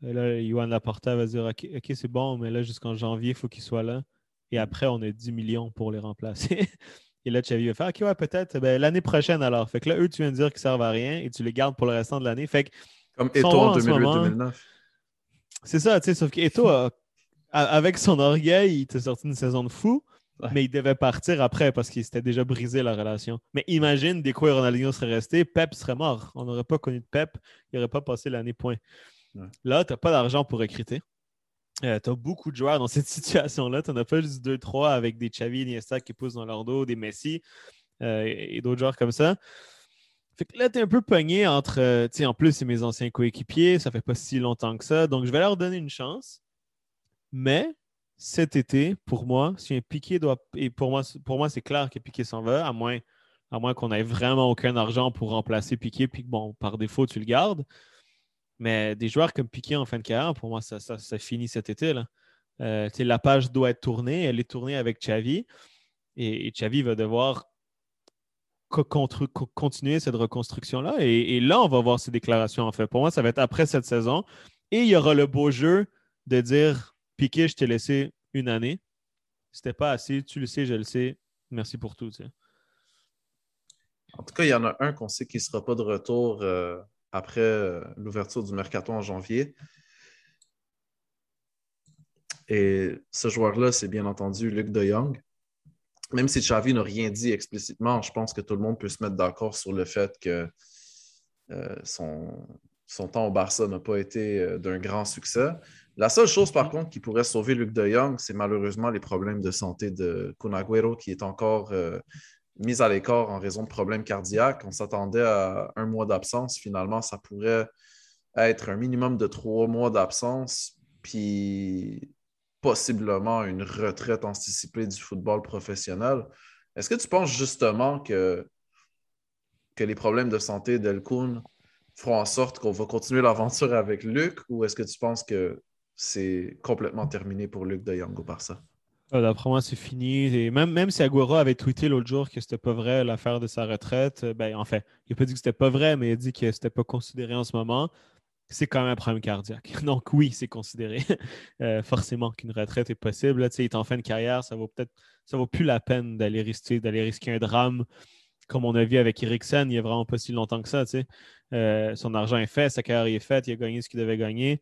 Speaker 3: Et là, Yohan Laporta va dire OK, c'est bon, mais là, jusqu'en janvier, il faut qu'il soit là. Et après, on a 10 millions pour les remplacer. et là, Xavi va faire OK, ouais, peut-être ben, l'année prochaine alors. Fait que là, eux, tu viens de dire qu'ils servent à rien et tu les gardes pour le restant de l'année. Fait que.
Speaker 2: Comme Eto en 2008-2009.
Speaker 3: C'est ça, tu sais, sauf qu'Eto, avec son orgueil, il t'a sorti une saison de fou. Mais il devait partir après parce qu'il s'était déjà brisé la relation. Mais imagine, des quoi Ronaldinho serait resté, Pep serait mort. On n'aurait pas connu de Pep, il n'aurait pas passé l'année point. Là, tu n'as pas d'argent pour recruter. Euh, tu as beaucoup de joueurs dans cette situation-là. Tu n'en as pas juste deux, trois avec des Xavi, Iniesta qui poussent dans leur dos, des Messi euh, et d'autres joueurs comme ça. Fait que là, tu es un peu pogné entre. Euh, en plus, c'est mes anciens coéquipiers, ça fait pas si longtemps que ça. Donc, je vais leur donner une chance. Mais cet été, pour moi, si un Piqué doit. Et pour moi, c'est clair que Piqué s'en va, à moins, à moins qu'on n'ait vraiment aucun argent pour remplacer Piqué, puis bon, par défaut, tu le gardes. Mais des joueurs comme Piqué en fin de carrière, pour moi, ça, ça, finit cet été. Là. Euh, la page doit être tournée. Elle est tournée avec Xavi. Et, Xavi va devoir continuer cette reconstruction-là. Et, là, on va voir ces déclarations, en fait. Pour moi, ça va être après cette saison. Et il y aura le beau jeu de dire Piqué, je t'ai laissé une année. C'était pas assez. Tu le sais, je le sais. Merci pour tout.
Speaker 2: En tout cas, il y en a un qu'on sait qui ne sera pas de retour euh, après euh, l'ouverture du mercato en janvier. Et ce joueur-là, c'est bien entendu Luc de Jong. Même si Xavi n'a rien dit explicitement, je pense que tout le monde peut se mettre d'accord sur le fait que euh, son, temps au Barça n'a pas été d'un grand succès. La seule chose, par contre, qui pourrait sauver Luc de Jong, c'est malheureusement les problèmes de santé de Kunagüero qui est encore euh, mis à l'écart en raison de problèmes cardiaques. On s'attendait à un mois d'absence. Finalement, ça pourrait être un minimum de trois mois d'absence, puis possiblement une retraite anticipée du football professionnel. Est-ce que tu penses justement que, que les problèmes de santé d'Elkun feront en sorte qu'on va continuer l'aventure avec Luc ou est-ce que tu penses que c'est complètement terminé pour Luc de au Barça?
Speaker 3: Ah, d'après moi, c'est fini. Même, même si Aguero avait tweeté l'autre jour que c'était pas vrai l'affaire de sa retraite, euh, ben, en fait, il n'a pas dit que c'était pas vrai, mais il a dit que c'était pas considéré en ce moment. C'est quand même un problème cardiaque. Donc oui, c'est considéré euh, forcément qu'une retraite est possible. Là, il est en fin de carrière, ça vaut peut-être ça vaut plus la peine d'aller risquer, d'aller risquer un drame comme on a vu avec Eriksen il n'y a vraiment pas si longtemps que ça. Euh, son argent est fait, sa carrière est faite, il a gagné ce qu'il devait gagner.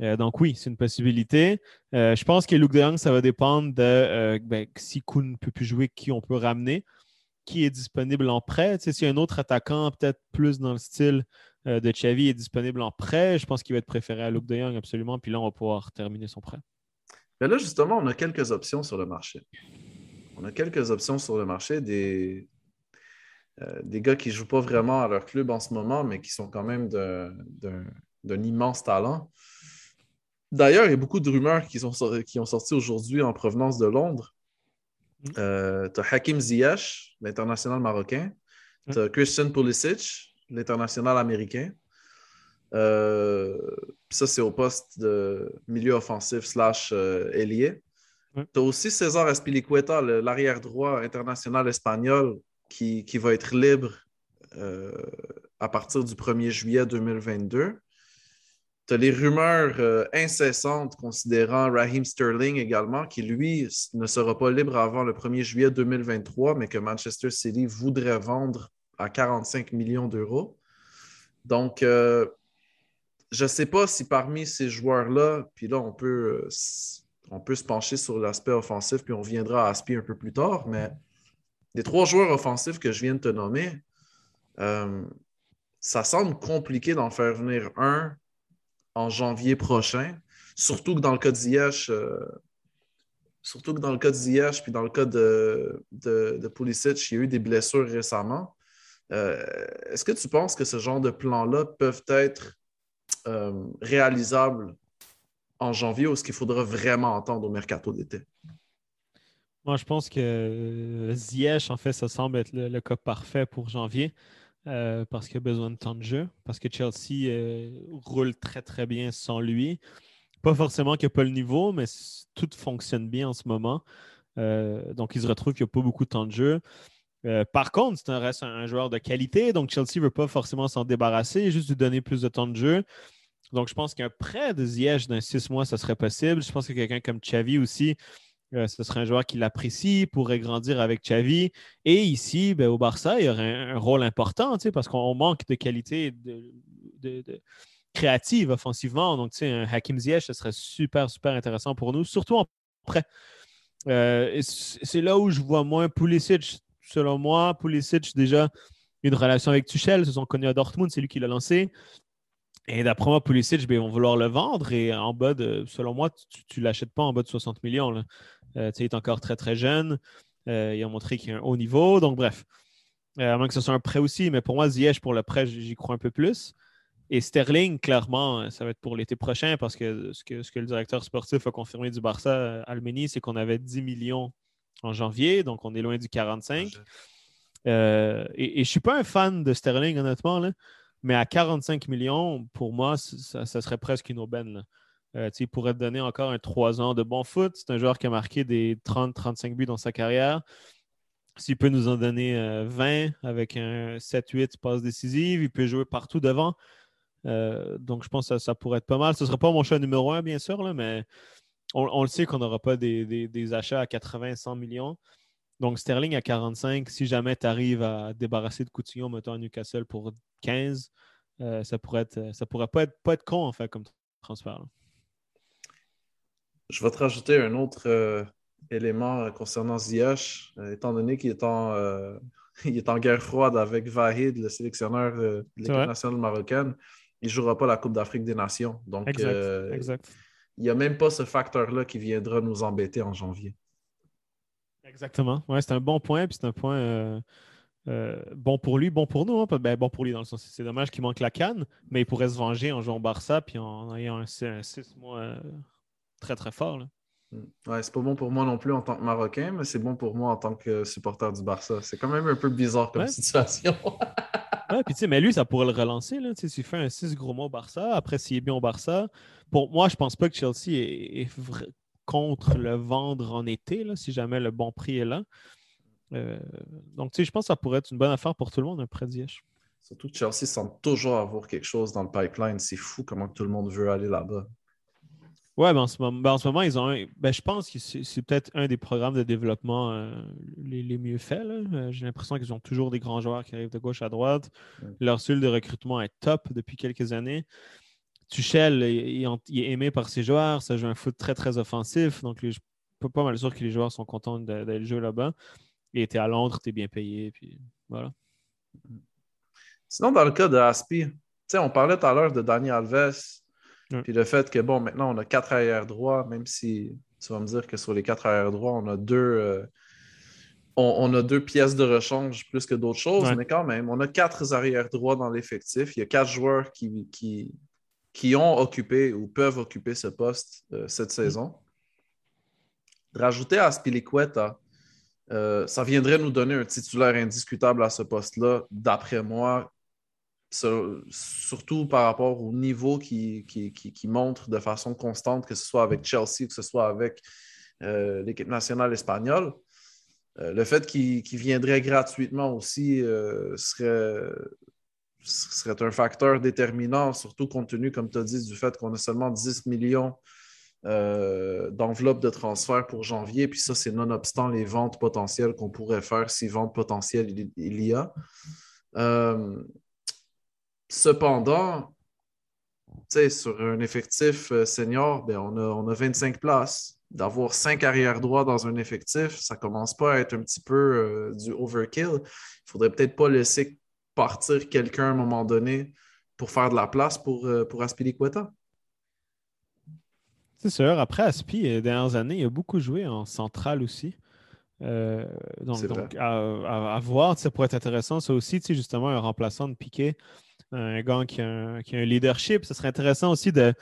Speaker 3: Euh, donc oui, c'est une possibilité. Euh, je pense que Luke de ça va dépendre de euh, ben, si Kuhn ne peut plus jouer, qui on peut ramener, qui est disponible en prêt. Si un autre attaquant, peut-être plus dans le style de Xavi, est disponible en prêt, je pense qu'il va être préféré à Luke de Young, absolument. Puis là, on va pouvoir terminer son prêt.
Speaker 2: Mais là, justement, on a quelques options sur le marché. On a quelques options sur le marché des, des gars qui ne jouent pas vraiment à leur club en ce moment, mais qui sont quand même d'un immense talent. D'ailleurs, il y a beaucoup de rumeurs qui, sont, qui ont sorti aujourd'hui en provenance de Londres. Mm. Euh, tu as Hakim Ziyech, l'international marocain. Mm. Tu as Christian Pulisic, l'international américain. Euh, ça, c'est au poste de milieu offensif slash euh, ailier. Mm. Tu as aussi César Aspilicueta, l'arrière droit international espagnol, qui, qui va être libre à partir du 1er juillet 2022 tu as les rumeurs euh, incessantes considérant Raheem Sterling également, qui lui ne sera pas libre avant le 1er juillet 2023, mais que Manchester City voudrait vendre à 45 millions d'euros. Donc, euh, je ne sais pas si parmi ces joueurs-là, puis là, on peut, euh, on peut se pencher sur l'aspect offensif, puis on viendra à Aspi un peu plus tard, mais les trois joueurs offensifs que je viens de te nommer, ça semble compliqué d'en faire venir un en janvier prochain. Surtout que dans le cas de Ziyech, euh, surtout que dans le cas Ziyech, puis dans le cas de, de, il y a eu des blessures récemment. Euh, est-ce que tu penses que ce genre de plans-là peuvent être euh, réalisables en janvier ou est-ce qu'il faudra vraiment attendre au mercato d'été?
Speaker 3: Moi, je pense que euh, Ziyech, en fait, ça semble être le cas parfait pour janvier euh, parce qu'il a besoin de temps de jeu, parce que Chelsea euh, roule très, très bien sans lui. Pas forcément qu'il n'y a pas le niveau, mais tout fonctionne bien en ce moment. Euh, donc, il se retrouve qu'il n'y a pas beaucoup de temps de jeu. Par contre, c'est un, reste un, joueur de qualité, donc Chelsea ne veut pas forcément s'en débarrasser, juste lui donner plus de temps de jeu. Donc, je pense qu'un prêt de Ziyech dans six mois, ça serait possible. Je pense que quelqu'un comme Xavi aussi, euh, ce serait un joueur qui l'apprécie, pourrait grandir avec Xavi. Et ici, ben, au Barça, il y aurait un, rôle important, parce qu'on manque de qualité créative offensivement. Donc, un Hakim Ziyech, ce serait super, super intéressant pour nous, surtout en prêt. Euh, c'est là où je vois moins Pulisic. Selon moi, Pulisic, déjà, une relation avec Tuchel, se sont connus à Dortmund, c'est lui qui l'a lancé. Et d'après moi, Pulisic, ben, ils vont vouloir le vendre. Et en bas de, selon moi, tu ne l'achètes pas en bas de 60 millions. Euh, il est encore très, très jeune. Euh, il a montré qu'il a un haut niveau. Donc, bref. Euh, à moins que ce soit un prêt aussi. Mais pour moi, Ziyech, pour le prêt, j'y crois un peu plus. Et Sterling, clairement, euh, ça va être pour l'été prochain parce que ce, que ce que le directeur sportif a confirmé du Barça, Almeni, c'est qu'on avait 10 millions en janvier. Donc, on est loin du 45. Euh, et, et je ne suis pas un fan de Sterling, honnêtement, là, mais à 45 millions, pour moi, ça, ça serait presque une aubaine. là. Euh, il pourrait te donner encore un 3 ans de bon foot. C'est un joueur qui a marqué des 30-35 buts dans sa carrière. S'il peut nous en donner euh, 20 avec un 7-8 passes décisives, il peut jouer partout devant. Euh, donc, je pense que ça, pourrait être pas mal. Ce ne sera pas mon choix numéro un, bien sûr, mais on, le sait qu'on n'aura pas des, achats à 80-100 millions. Donc, Sterling à 45, si jamais tu arrives à débarrasser de Coutinho, mettons à Newcastle pour 15, euh, ça pourrait pourrait pas être, con, en fait, comme transfert.
Speaker 2: Je vais te rajouter un autre euh, élément euh, concernant Ziyech, euh, étant donné qu'il est, en, euh, il est en guerre froide avec Vahid, le sélectionneur de l'équipe nationale marocaine. Il ne jouera pas la Coupe d'Afrique des Nations. Donc,
Speaker 3: Exact,
Speaker 2: il n'y a même pas ce facteur-là qui viendra nous embêter en janvier.
Speaker 3: Exactement. Ouais, c'est un bon point, puis c'est un point euh, bon pour lui, bon pour nous. hein. Ben, bon pour lui dans le sens, c'est dommage qu'il manque la canne, mais il pourrait se venger en jouant au Barça, puis en ayant un, un six mois très, très fort. là.
Speaker 2: Ouais, c'est pas bon pour moi non plus en tant que Marocain, mais c'est bon pour moi en tant que supporter du Barça. C'est quand même un peu bizarre comme
Speaker 3: Ouais.
Speaker 2: situation.
Speaker 3: Ouais, puis tu sais, mais lui, ça pourrait le relancer. Là, Tu fait un 6 gros mois au Barça, après s'il est bien au Barça. Pour moi, je pense pas que Chelsea est, contre le vendre en été, là, si jamais le bon prix est là. Euh, donc, tu sais, je pense que ça pourrait être une bonne affaire pour tout le monde, un prêt.
Speaker 2: Surtout que Chelsea semble toujours avoir quelque chose dans le pipeline. C'est fou comment tout le monde veut aller là-bas.
Speaker 3: Ouais, ben en, ce moment, ben en ce moment, ils ont un- ben, je pense que c'est peut-être un des programmes de développement euh, les, les mieux faits. Euh, J'ai l'impression qu'ils ont toujours des grands joueurs qui arrivent de gauche à droite. Leur cellule de recrutement est top depuis quelques années. Tuchel, il, est aimé par ses joueurs. Ça joue un foot très, très offensif. Donc, les- je suis pas mal sûr que les joueurs sont contents d'aller jouer là-bas. Et tu es à Londres, tu es bien payé. Puis voilà.
Speaker 2: Sinon, dans le cas de Aspi, tu sais, on parlait tout à l'heure de Dani Alves, puis le fait que, bon, maintenant, on a quatre arrières droits, même si tu vas me dire que sur les quatre arrières droits, on a deux, euh, on, on a deux pièces de rechange plus que d'autres choses,
Speaker 3: Ouais.
Speaker 2: mais quand même, on a quatre arrières droits dans l'effectif. Il y a quatre joueurs qui, qui, qui ont occupé ou peuvent occuper ce poste euh, cette saison. Rajouter Aspilicueta, euh, ça viendrait nous donner un titulaire indiscutable à ce poste-là, d'après moi, sur- surtout par rapport au niveau qui, qui, qui- montre de façon constante, que ce soit avec Chelsea, que ce soit avec euh, l'équipe nationale espagnole. Euh, le fait qu'il viendrait gratuitement aussi euh, serait, serait un facteur déterminant, surtout compte tenu, comme tu as dit, du fait qu'on a seulement 10 millions euh, d'enveloppe de transfert pour janvier. Puis ça, c'est nonobstant les ventes potentielles qu'on pourrait faire si ventes potentielles il, y a. cependant, sur un effectif euh, senior, ben, on, a, on a 25 places. D'avoir cinq arrières droits dans un effectif, ça commence pas à être un petit peu euh, du overkill. Il faudrait peut-être pas laisser partir quelqu'un à un moment donné pour faire de la place pour, euh, pour Aspilicueta.
Speaker 3: C'est sûr. Après, Aspi, les dernières années, il a beaucoup joué en centrale aussi. Euh, donc, à, à- à voir, ça pourrait être intéressant. Ça aussi, justement, un remplaçant de Piquet, un gars qui a un, qui a un leadership. Ce serait intéressant aussi de,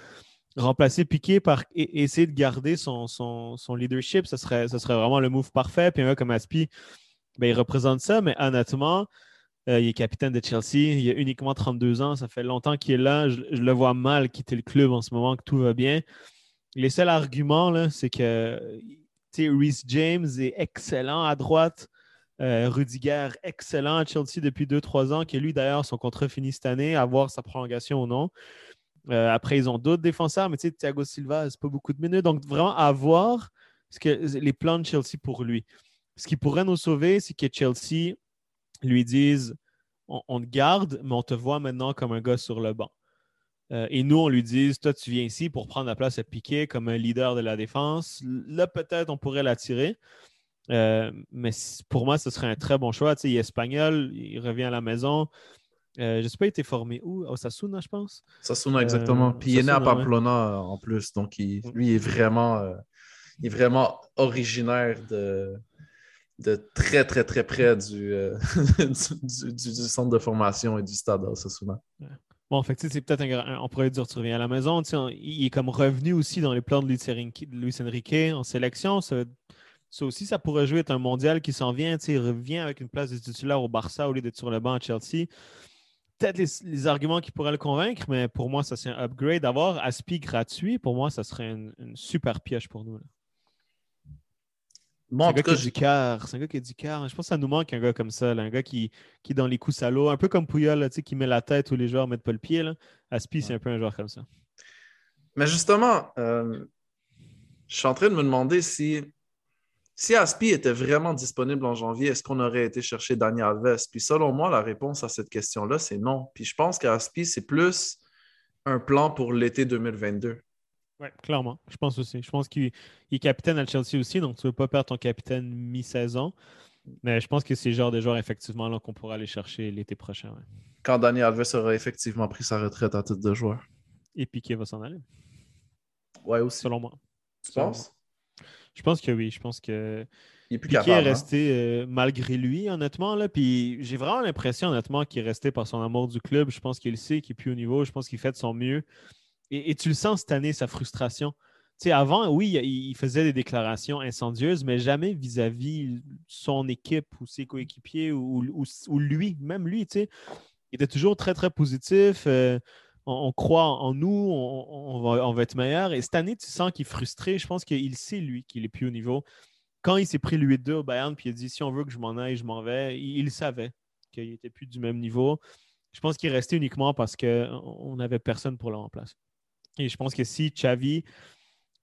Speaker 3: remplacer Piqué par et- essayer de garder son, son, leadership, ce serait, serait vraiment le move parfait. Puis un gars comme Aspi, ben, il représente ça, mais honnêtement, euh, il est capitaine de Chelsea. Il a uniquement 32 ans. Ça fait longtemps qu'il est là. Je, le vois mal quitter le club en ce moment, que tout va bien. Les seuls arguments, c'est que Reece James est excellent à droite. Euh, Rudiger, excellent à Chelsea depuis 2-3 ans, que lui, d'ailleurs, son contrat finit cette année, à voir sa prolongation ou non. Euh, après, ils ont d'autres défenseurs, mais tu sais, Thiago Silva, c'est pas beaucoup de minutes. Donc, vraiment, à voir ce que, les plans de Chelsea pour lui. Ce qui pourrait nous sauver, c'est que Chelsea lui dise on, on te garde, mais on te voit maintenant comme un gars sur le banc. Euh, et nous, on lui dise Toi, tu viens ici pour prendre la place à Piqué comme un leader de la défense. Là, peut-être, on pourrait l'attirer. Euh, mais pour moi, ce serait un très bon choix. Tu sais, il est espagnol, il revient à la maison. Euh, je ne sais pas, il était formé où? Au Sasuna, je pense.
Speaker 2: Sasuna, exactement.
Speaker 3: Euh,
Speaker 2: Puis il est né à
Speaker 3: ouais.
Speaker 2: Pamplona en plus. Donc, il- lui, il est vraiment, il est vraiment originaire de, de très, très, très près du, euh, du, du- du centre de formation et du stade à Sasuna.
Speaker 3: Bon, fait que, tu sais, c'est peut-être un, un- On pourrait dire tu reviens à la maison. Tu sais, on- il est comme revenu aussi dans les plans de Luis Enrique, de Luis Enrique en sélection. Ça, ça aussi, ça pourrait jouer être un mondial qui s'en vient. Il revient avec une place de titulaire au Barça au lieu d'être sur le banc à Chelsea. Peut-être les, les arguments qui pourraient le convaincre, mais pour moi, ça c'est un upgrade. D'avoir Aspi gratuit, pour moi, ça serait une, une super piège pour nous. là.
Speaker 2: Bon,
Speaker 3: c'est un gars qui a du cœur. C'est un gars qui a du cœur. Je pense que ça nous manque un gars comme ça. là, un gars qui, qui est dans les coups salauds. Un peu comme Puyol, là, qui met la tête où les joueurs ne mettent pas le pied. Là. Aspi, c'est un peu un joueur comme ça.
Speaker 2: Mais justement, euh, je suis en train de me demander si, si Aspi était vraiment disponible en janvier, est-ce qu'on aurait été chercher Dani Alves? Puis selon moi, la réponse à cette question-là, c'est non. Puis je pense qu'Aspi, c'est plus un plan pour l'été 2022.
Speaker 3: Oui, clairement. Je pense aussi. Je pense qu'il il est capitaine à Chelsea aussi, donc tu ne veux pas perdre ton capitaine mi-saison. Mais je pense que c'est le genre de joueur, effectivement, là, qu'on pourra aller chercher l'été prochain. ouais.
Speaker 2: Quand Dani Alves aura effectivement pris sa retraite à titre de joueur.
Speaker 3: Et Piqué va s'en aller.
Speaker 2: Ouais, aussi.
Speaker 3: Selon moi.
Speaker 2: Tu
Speaker 3: Selon
Speaker 2: penses?
Speaker 3: moi. Je pense que oui. Je pense que
Speaker 2: Il est plus
Speaker 3: Piqué
Speaker 2: capable.
Speaker 3: est
Speaker 2: hein?
Speaker 3: resté euh, malgré lui, honnêtement. Là, puis j'ai vraiment l'impression, honnêtement, qu'il est resté par son amour du club. Je pense qu'il sait qu'il est plus au niveau. Je pense qu'il fait de son mieux. Et, et tu le sens cette année, sa frustration. Tu sais, avant, oui, il, faisait des déclarations incendieuses, mais jamais vis-à-vis son équipe ou ses coéquipiers ou, ou- ou lui, même lui, tu sais. Il était toujours très, très positif. euh, on, croit en nous, on, va, être meilleur. Et cette année, tu sens qu'il est frustré. Je pense qu'il sait, lui, qu'il est plus au niveau. Quand il s'est pris le 8-2 au Bayern, puis il a dit si on veut que je m'en aille, je m'en vais, il, savait qu'il n'était plus du même niveau. Je pense qu'il est resté uniquement parce qu'on n'avait personne pour le remplacer. Et je pense que si Xavi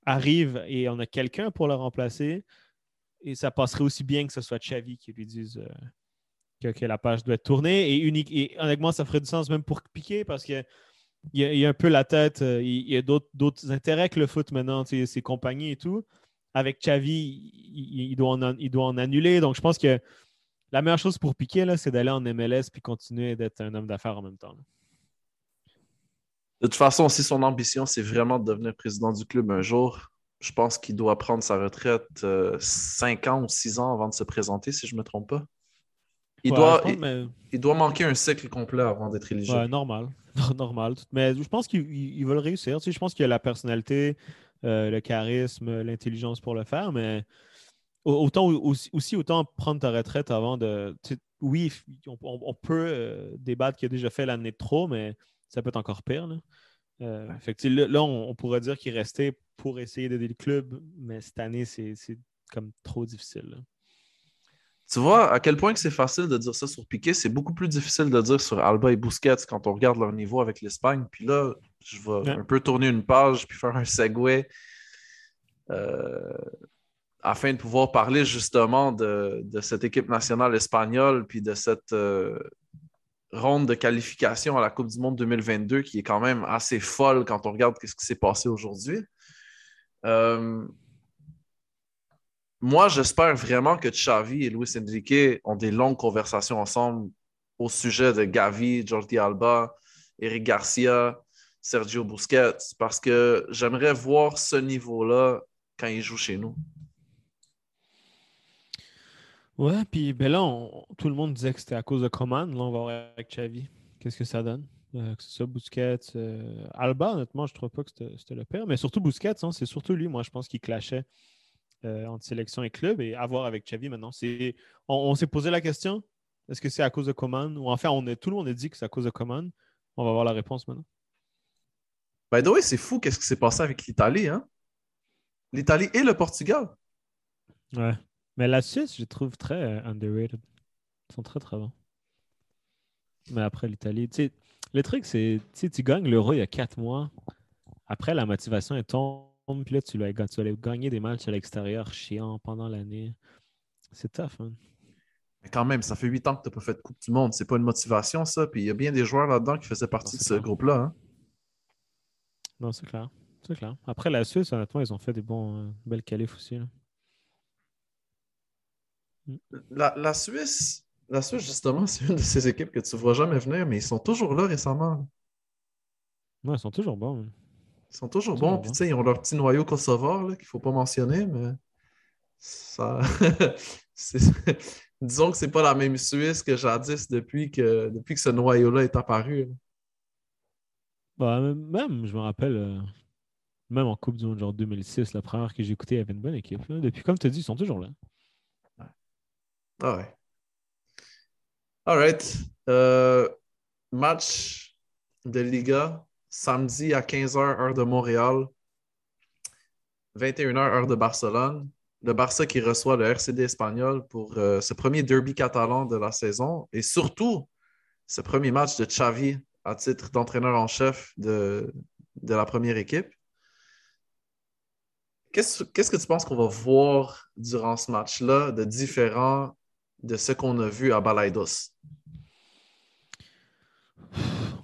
Speaker 3: arrive et on a quelqu'un pour le remplacer, et ça passerait aussi bien que ce soit Xavi qui lui dise euh, que, la page doit être tournée. Et, unique, et honnêtement, ça ferait du sens même pour Piqué parce que il a, a un peu la tête, euh, il il a d'autres intérêts que le foot maintenant, ses compagnies et tout. Avec Xavi, il, doit en, annuler. Donc, je pense que la meilleure chose pour Piqué, là, c'est d'aller en MLS puis continuer d'être un homme d'affaires en même temps.
Speaker 2: De toute façon, si son ambition, c'est vraiment de devenir président du club un jour, je pense qu'il doit prendre sa retraite 5 ans ou 6 ans avant de se présenter, si je ne me trompe pas. Il,
Speaker 3: Ouais,
Speaker 2: doit,
Speaker 3: je pense,
Speaker 2: il,
Speaker 3: mais-
Speaker 2: il doit manquer un cycle complet avant d'être éligible.
Speaker 3: Ouais, normal. normal. Mais je pense qu'il il- il va le réussir. Tu sais, je pense qu'il a la personnalité, euh, le charisme, l'intelligence pour le faire, mais au- autant aussi, aussi, autant prendre ta retraite avant de. tu sais, oui, on, peut euh, débattre qu'il a déjà fait l'année de trop, mais ça peut être encore pire. Là, Euh, fait que, tu sais, là, là, on, on pourrait dire qu'il restait pour essayer d'aider le club, mais cette année, c'est c'est comme trop difficile. là.
Speaker 2: Tu vois à quel point que c'est facile de dire ça sur Piqué, c'est beaucoup plus difficile de dire sur Alba et Busquets quand on regarde leur niveau avec l'Espagne. Puis là, je vais
Speaker 3: Ouais.
Speaker 2: un peu tourner une page puis faire un segue euh, afin de pouvoir parler justement de, de cette équipe nationale espagnole puis de cette euh, ronde de qualification à la Coupe du Monde 2022 qui est quand même assez folle quand on regarde ce qui s'est passé aujourd'hui. Euh, moi, j'espère vraiment que Xavi et Luis Enrique ont des longues conversations ensemble au sujet de Gavi, Jordi Alba, Eric Garcia, Sergio Busquets, parce que j'aimerais voir ce niveau-là quand ils jouent chez nous.
Speaker 3: Ouais, puis ben là, tout le monde disait que c'était à cause de Coman. Là, on va voir avec Xavi. Qu'est-ce que ça donne? Euh, que ce soit Busquets. euh, Alba, honnêtement, je trouve pas que c'était le pire. Mais surtout Busquets, hein, c'est surtout lui, moi, je pense, qui clashait euh, entre sélection et club. Et à voir avec Xavi maintenant. C'est- On, on s'est posé la question est-ce que c'est à cause de Coman Ou enfin, on est, tout le monde a dit que c'est à cause de Coman. On va voir la réponse maintenant.
Speaker 2: By the way, c'est fou qu'est-ce qui s'est passé avec l'Italie, hein? L'Italie et le Portugal.
Speaker 3: Ouais. Mais la Suisse, je trouve très euh, underrated. Ils sont très, très bons. Mais après, l'Italie, tu sais, le truc, c'est, tu gagnes l'Euro il y a quatre mois. Après, la motivation, elle tombe. Puis là, tu aller gagner des matchs à l'extérieur chiant pendant l'année. C'est tough, hein.
Speaker 2: Mais quand même, ça fait huit ans que tu n'as pas fait de Coupe du Monde. C'est pas une motivation, ça. Puis il y a bien des joueurs là-dedans qui faisaient partie de ce groupe-là. hein.
Speaker 3: Non, c'est clair. C'est clair. Après, la Suisse, honnêtement, ils ont fait des bons, euh, belles qualifs aussi. là.
Speaker 2: La, la Suisse, la Suisse, justement, c'est une de ces équipes que tu ne vois jamais venir, mais ils sont toujours là récemment.
Speaker 3: Ouais, ils sont toujours bons. hein.
Speaker 2: Ils sont toujours bons. Puis, ils ont leur petit noyau kosovar qu'il ne faut pas mentionner, mais ça. Disons que c'est pas la même Suisse que jadis depuis que, depuis que ce noyau-là est apparu.
Speaker 3: Bah, même- je me rappelle, euh, même en Coupe du Monde, genre 2006, la première que j'ai écoutée, il y avait une bonne équipe. là. Depuis, comme tu as dit, ils sont toujours là.
Speaker 2: Ah ouais. All right. Euh, match de Liga samedi à 15h, heure de Montréal. 21h, heure de Barcelone. Le Barça qui reçoit le RCD espagnol pour euh, ce premier derby catalan de la saison et surtout ce premier match de Xavi à titre d'entraîneur en chef de, la première équipe. Qu'est-ce qu'est-ce que tu penses qu'on va voir durant ce match-là de différent de ce qu'on a vu à Balaidos?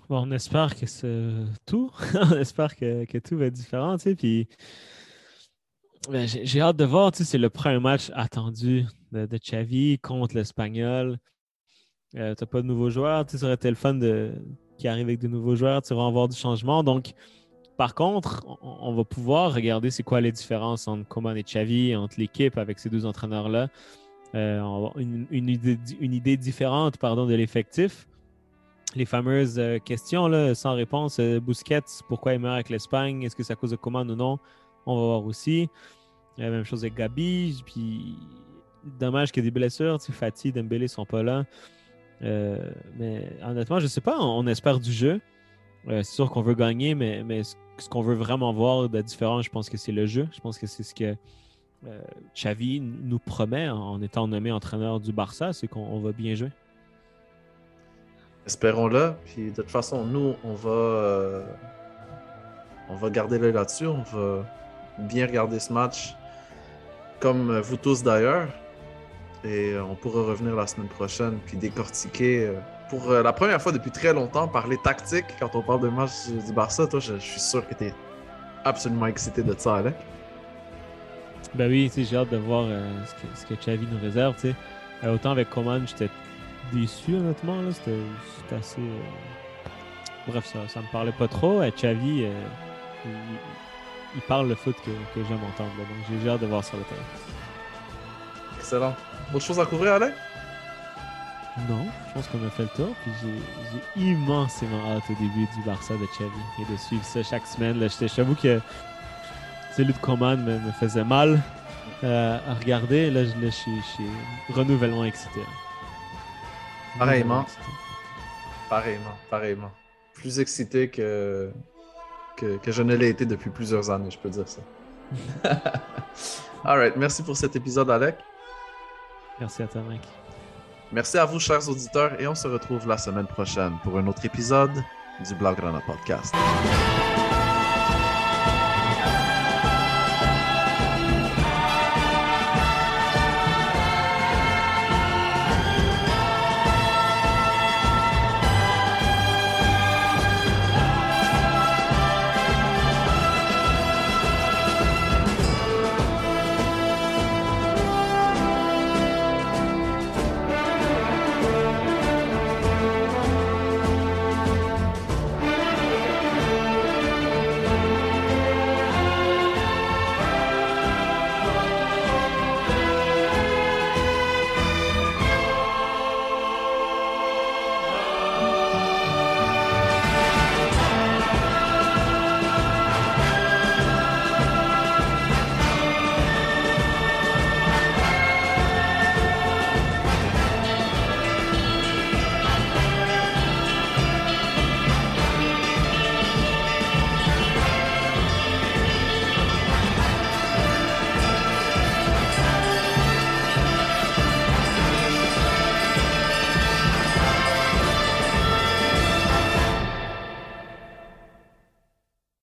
Speaker 3: Bon, on espère que c'est tout. on espère que, que tout va être différent, tu sais. Puis, ben, j'ai hâte de voir, tu sais, c'est le premier match attendu de, de Xavi contre l'Espagnol. Euh, T'as pas de nouveaux joueurs, tu sais, ça aurait le fun de, qui arrive avec de nouveaux joueurs, tu vas avoir du changement. Donc, par contre, on, va pouvoir regarder c'est quoi les différences entre Coman et Xavi, entre l'équipe avec ces deux entraîneurs-là. Euh, une, une idée, une idée différente pardon, de l'effectif les fameuses euh, questions sans réponse. Euh, Busquets, pourquoi il meurt avec l'Espagne? Est-ce que c'est à cause de Coman ou non? On va voir aussi. La même chose avec Gabi. Puis, dommage qu'il y ait des blessures. Tu sais, Fati, Dembélé sont pas là. Euh, mais honnêtement, je sais pas. On, espère du jeu. Euh, c'est sûr qu'on veut gagner, mais, ce, qu'on veut vraiment voir de différent, je pense que c'est le jeu. Je pense que c'est ce que euh, Xavi nous promet en, étant nommé entraîneur du Barça, c'est qu'on on va bien jouer.
Speaker 2: Espérons-le. Puis de toute façon, nous, on va, euh, on va garder l'œil là-dessus. On va bien regarder ce match, comme vous tous d'ailleurs. Et euh, on pourra revenir la semaine prochaine puis décortiquer euh, pour euh, la première fois depuis très longtemps parler tactique quand on parle de match du Barça. Toi, je, suis sûr que tu es absolument excité de ça, Alec.
Speaker 3: Ben oui, j'ai hâte de voir ce, que, ce Xavi nous réserve. autant avec Coman, j'étais déçu honnêtement. là. C'était c'était assez. euh, Bref, ça, ça me parlait pas trop. Euh, Xavi, euh, il, il parle le foot que, que j'aime entendre. là. Donc j'ai hâte de voir sur le terrain.
Speaker 2: Excellent. Autre chose à couvrir, Alec?
Speaker 3: Non, je pense qu'on a fait le tour. Puis j'ai j'ai immensément hâte au début du Barça de Xavi et de suivre ça chaque semaine. là. J'étais- J'avoue que celui de Coman me, me faisait mal euh, à regarder. Là, je, là, je suis, je suis renouvellement excité.
Speaker 2: Pareillement. Pareillement, pareillement. Plus excité que, que, que je ne l'ai été depuis plusieurs années, je peux dire ça. All right, merci pour cet épisode, Alec.
Speaker 3: Merci à toi, Mike.
Speaker 2: Merci à vous, chers auditeurs, et on se retrouve la semaine prochaine pour un autre épisode du Blaugrana Podcast.